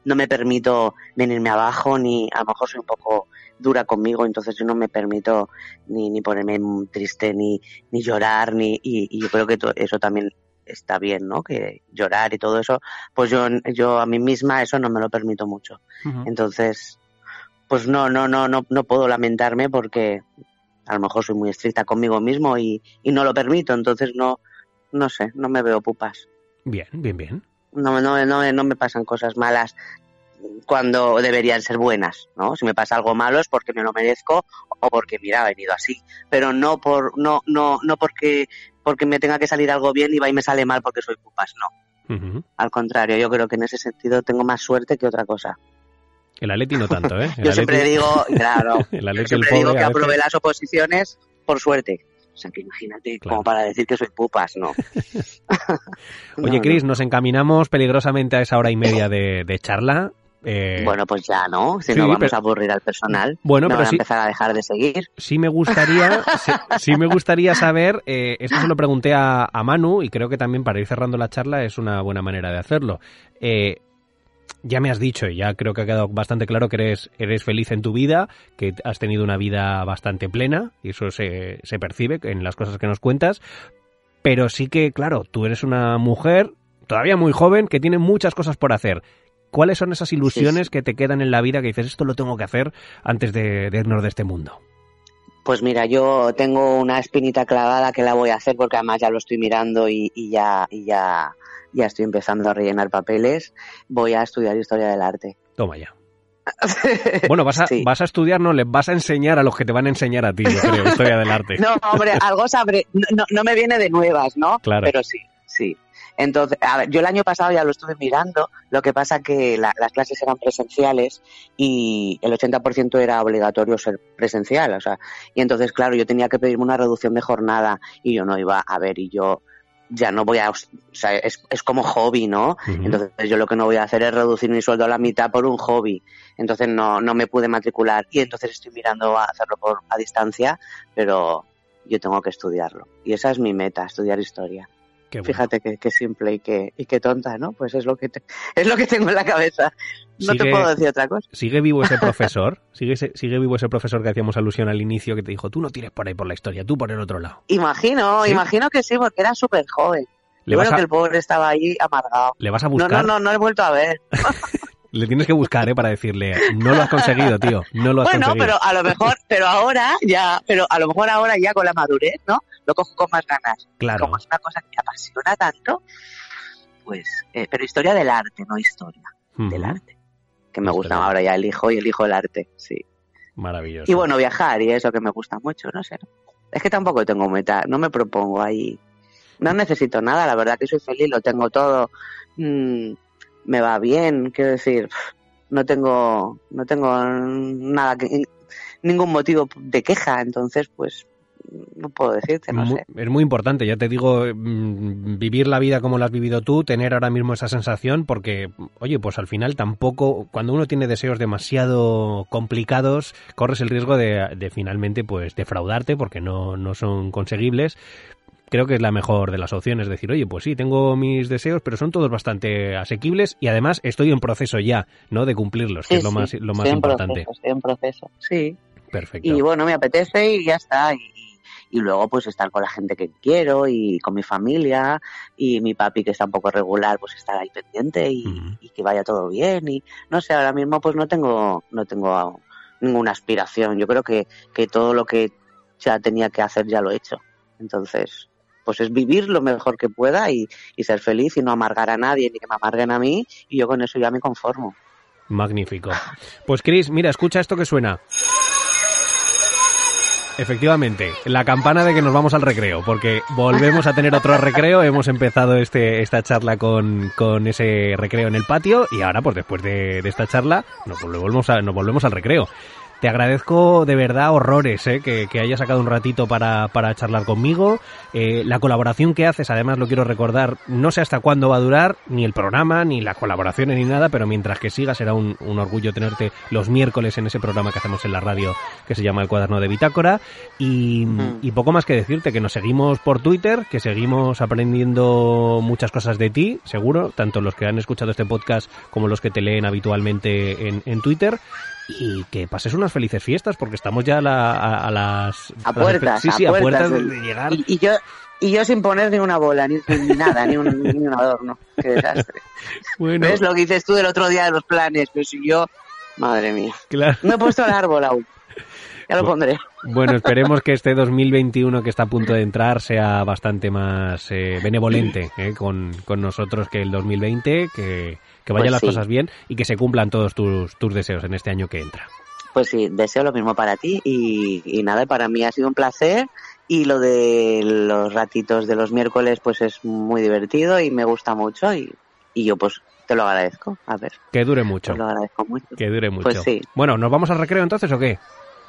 S2: no me permito venirme abajo ni a lo mejor soy un poco dura conmigo, entonces yo no me permito ni, ni ponerme triste ni, ni llorar ni y, y yo creo que eso también está bien, ¿no? Que llorar y todo eso, pues yo yo a mí misma eso no me lo permito mucho. Entonces, pues no, no, no, no, no puedo lamentarme porque a lo mejor soy muy estricta conmigo mismo y, y no lo permito, entonces no, no sé, no me veo pupas.
S1: Bien, bien, bien.
S2: No, no, no, no me pasan cosas malas cuando deberían ser buenas, ¿no? Si me pasa algo malo es porque me lo merezco o porque mira, ha venido así, pero no por no no no porque porque me tenga que salir algo bien y va y me sale mal porque soy pupas, no. Al contrario, yo creo que en ese sentido tengo más suerte que otra cosa.
S1: El Atleti no tanto, ¿eh? El
S2: Yo siempre digo, claro,
S1: el
S2: yo
S1: Atleti, el
S2: siempre digo que aprobé las oposiciones por suerte. O sea, que imagínate,
S1: Claro.
S2: como para decir que soy pupas, no.
S1: Oye,
S2: No,
S1: Cris,
S2: no.
S1: nos encaminamos peligrosamente a esa hora y media de, de charla. Eh,
S2: Bueno, pues ya, ¿no? Si
S1: sí,
S2: no vamos
S1: pero-
S2: a aburrir al personal,
S1: Bueno,
S2: me
S1: pero
S2: van a empezar a dejar de seguir.
S1: sí me gustaría, sí, sí me gustaría saber, eh, esto se lo pregunté a, a Manu y creo que también para ir cerrando la charla es una buena manera de hacerlo. Eh, ya me has dicho y ya creo que ha quedado bastante claro que eres, eres feliz en tu vida, que has tenido una vida bastante plena y eso se, se percibe en las cosas que nos cuentas, pero sí que, claro, tú eres una mujer todavía muy joven que tiene muchas cosas por hacer. ¿Cuáles son esas ilusiones
S2: sí.
S1: que te quedan en la vida que dices, esto lo tengo que hacer antes de, de irnos de este mundo?
S2: Pues mira, yo tengo una espinita clavada que la voy a hacer porque además ya lo estoy mirando y, y ya, y ya, ya estoy empezando a rellenar papeles. Voy a estudiar historia del arte.
S1: Toma ya. Bueno, vas a,
S2: Sí.
S1: vas a estudiar, no, les vas a enseñar a los que te van a enseñar a ti, yo creo, historia del arte.
S2: No, hombre, algo sabré. No, no, no me viene de nuevas, ¿no?
S1: Claro.
S2: Pero sí, sí. Entonces, a ver, yo el año pasado ya lo estuve mirando, lo que pasa que la- las clases eran presenciales y el 80% era obligatorio ser presencial, o sea, y entonces, claro, yo tenía que pedirme una reducción de jornada y yo no iba a ver y yo ya no voy a, o sea, es, es como hobby, ¿no? Entonces yo lo que no voy a hacer es reducir mi sueldo a la mitad por un hobby. Entonces no, no me pude matricular y entonces estoy mirando a hacerlo por, a distancia, pero yo tengo que estudiarlo. Y esa es mi meta, estudiar historia.
S1: Bueno.
S2: Fíjate que, que simple y que, y que tonta, ¿no? Pues es lo que te- es lo que tengo en la cabeza. No
S1: Sigue-
S2: te puedo decir otra cosa.
S1: ¿Sigue vivo ese profesor? ¿Sigue, ¿Sigue vivo ese profesor que hacíamos alusión al inicio que te dijo, tú no tires por ahí por la historia, tú por el otro lado?
S2: Imagino,
S1: ¿Sí?
S2: imagino que sí, porque era súper joven.
S1: ¿Le a,
S2: que el pobre estaba ahí amargado.
S1: ¿Le vas a
S2: No,
S1: buscar?
S2: no, no, no he vuelto a ver.
S1: Le tienes que buscar, ¿eh? Para decirle, no lo has conseguido, tío, no lo has
S2: Bueno,
S1: conseguido.
S2: pero a lo mejor, pero ahora ya, pero a lo mejor ahora ya con la madurez, ¿no? Lo cojo con más ganas.
S1: Claro,
S2: Como es una cosa que me apasiona tanto, pues, eh, pero historia del arte, no historia del arte. Que me gusta ahora ya elijo y elijo el arte, sí.
S1: maravilloso.
S2: Y bueno, viajar y eso que me gusta mucho, no sé. Es que tampoco tengo meta, no me propongo ahí. No necesito nada, la verdad que soy feliz, lo tengo todo. Mm, me va bien, quiero decir, no tengo, no tengo nada que, ningún motivo de queja, entonces pues no puedo decirte, no sé.
S1: Es muy importante, ya te digo, mm, vivir la vida como la has vivido tú, tener ahora mismo esa sensación, porque, oye, pues al final tampoco, cuando uno tiene deseos demasiado complicados, corres el riesgo de, de finalmente, pues, defraudarte porque no, no son conseguibles. Creo que es la mejor de las opciones, decir, oye, pues sí, tengo mis deseos, pero son todos bastante asequibles y además estoy en proceso ya, ¿no? De cumplirlos, que
S2: Sí,
S1: es lo
S2: sí,
S1: más, lo más
S2: estoy en
S1: importante.
S2: proceso, estoy en proceso, sí.
S1: Perfecto.
S2: Y bueno, me apetece y ya está. Y, y luego pues estar con la gente que quiero y con mi familia y mi papi que está un poco regular pues estar ahí pendiente y, que vaya todo bien y no sé, ahora mismo pues no tengo, no tengo ninguna aspiración. Yo creo que, que todo lo que ya tenía que hacer ya lo he hecho. Entonces, pues es vivir lo mejor que pueda y, y ser feliz y no amargar a nadie ni que me amarguen a mí y yo con eso ya me conformo.
S1: Magnífico. Pues Chris, mira, escucha esto que suena. Efectivamente, la campana de que nos vamos al recreo, porque volvemos a tener otro recreo, hemos empezado este, esta charla con, con ese recreo en el patio y ahora pues después de, de esta charla nos volvemos, a- nos volvemos al recreo. Te agradezco de verdad horrores eh, que, que hayas sacado un ratito para, para charlar conmigo. Eh, la colaboración que haces, además lo quiero recordar, no sé hasta cuándo va a durar, ni el programa, ni las colaboraciones, ni nada, pero mientras que siga será un, un orgullo tenerte los miércoles en ese programa que hacemos en la radio que se llama El Cuaderno de Bitácora. Y,
S2: Mm.
S1: y poco más que decirte, que nos seguimos por Twitter, que seguimos aprendiendo muchas cosas de ti, seguro, tanto los que han escuchado este podcast como los que te leen habitualmente en, en Twitter. Y que pases unas felices fiestas, porque estamos ya a, la- a- a las...
S2: A puertas,
S1: sí, sí, a
S2: puertas
S1: puertas de, llegar.
S2: Y, y yo y yo sin poner ni una bola, ni, ni nada, ni un, ni un adorno. Qué desastre.
S1: Bueno,
S2: ¿Ves lo que dices tú del otro día de los planes? Pero si yo, madre mía,
S1: claro.
S2: no he puesto el árbol aún. Ya lo pondré.
S1: Bueno, esperemos que este 2021 que está a punto de entrar sea bastante más eh, benevolente eh, con, con nosotros que el 2020, que, que vayan
S2: Pues
S1: las
S2: sí.
S1: cosas bien y que se cumplan todos tus, tus deseos en este año que entra.
S2: Pues sí, deseo lo mismo para ti y, y nada, para mí ha sido un placer y lo de los ratitos de los miércoles pues es muy divertido y me gusta mucho y, y yo pues te lo agradezco. A ver,
S1: Que dure mucho.
S2: te lo agradezco mucho.
S1: Que dure mucho.
S2: Pues sí.
S1: Bueno, ¿nos vamos al recreo entonces o qué?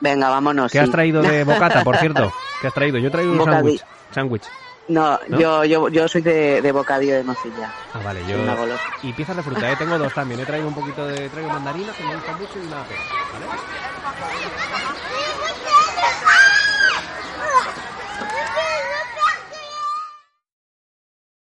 S2: Venga, vámonos.
S1: ¿Qué
S2: sí.
S1: has traído de bocata, por cierto? ¿Qué has traído? Yo he traído un sándwich. Sándwich.
S2: No, Yo, yo, yo soy de, de bocadillo de nocilla.
S1: Ah, vale, yo. Y piezas de fruta, ¿eh? tengo dos también. ¿eh? He traído un poquito de. Traigo mandarina que me gusta mucho y una pera, ¿vale?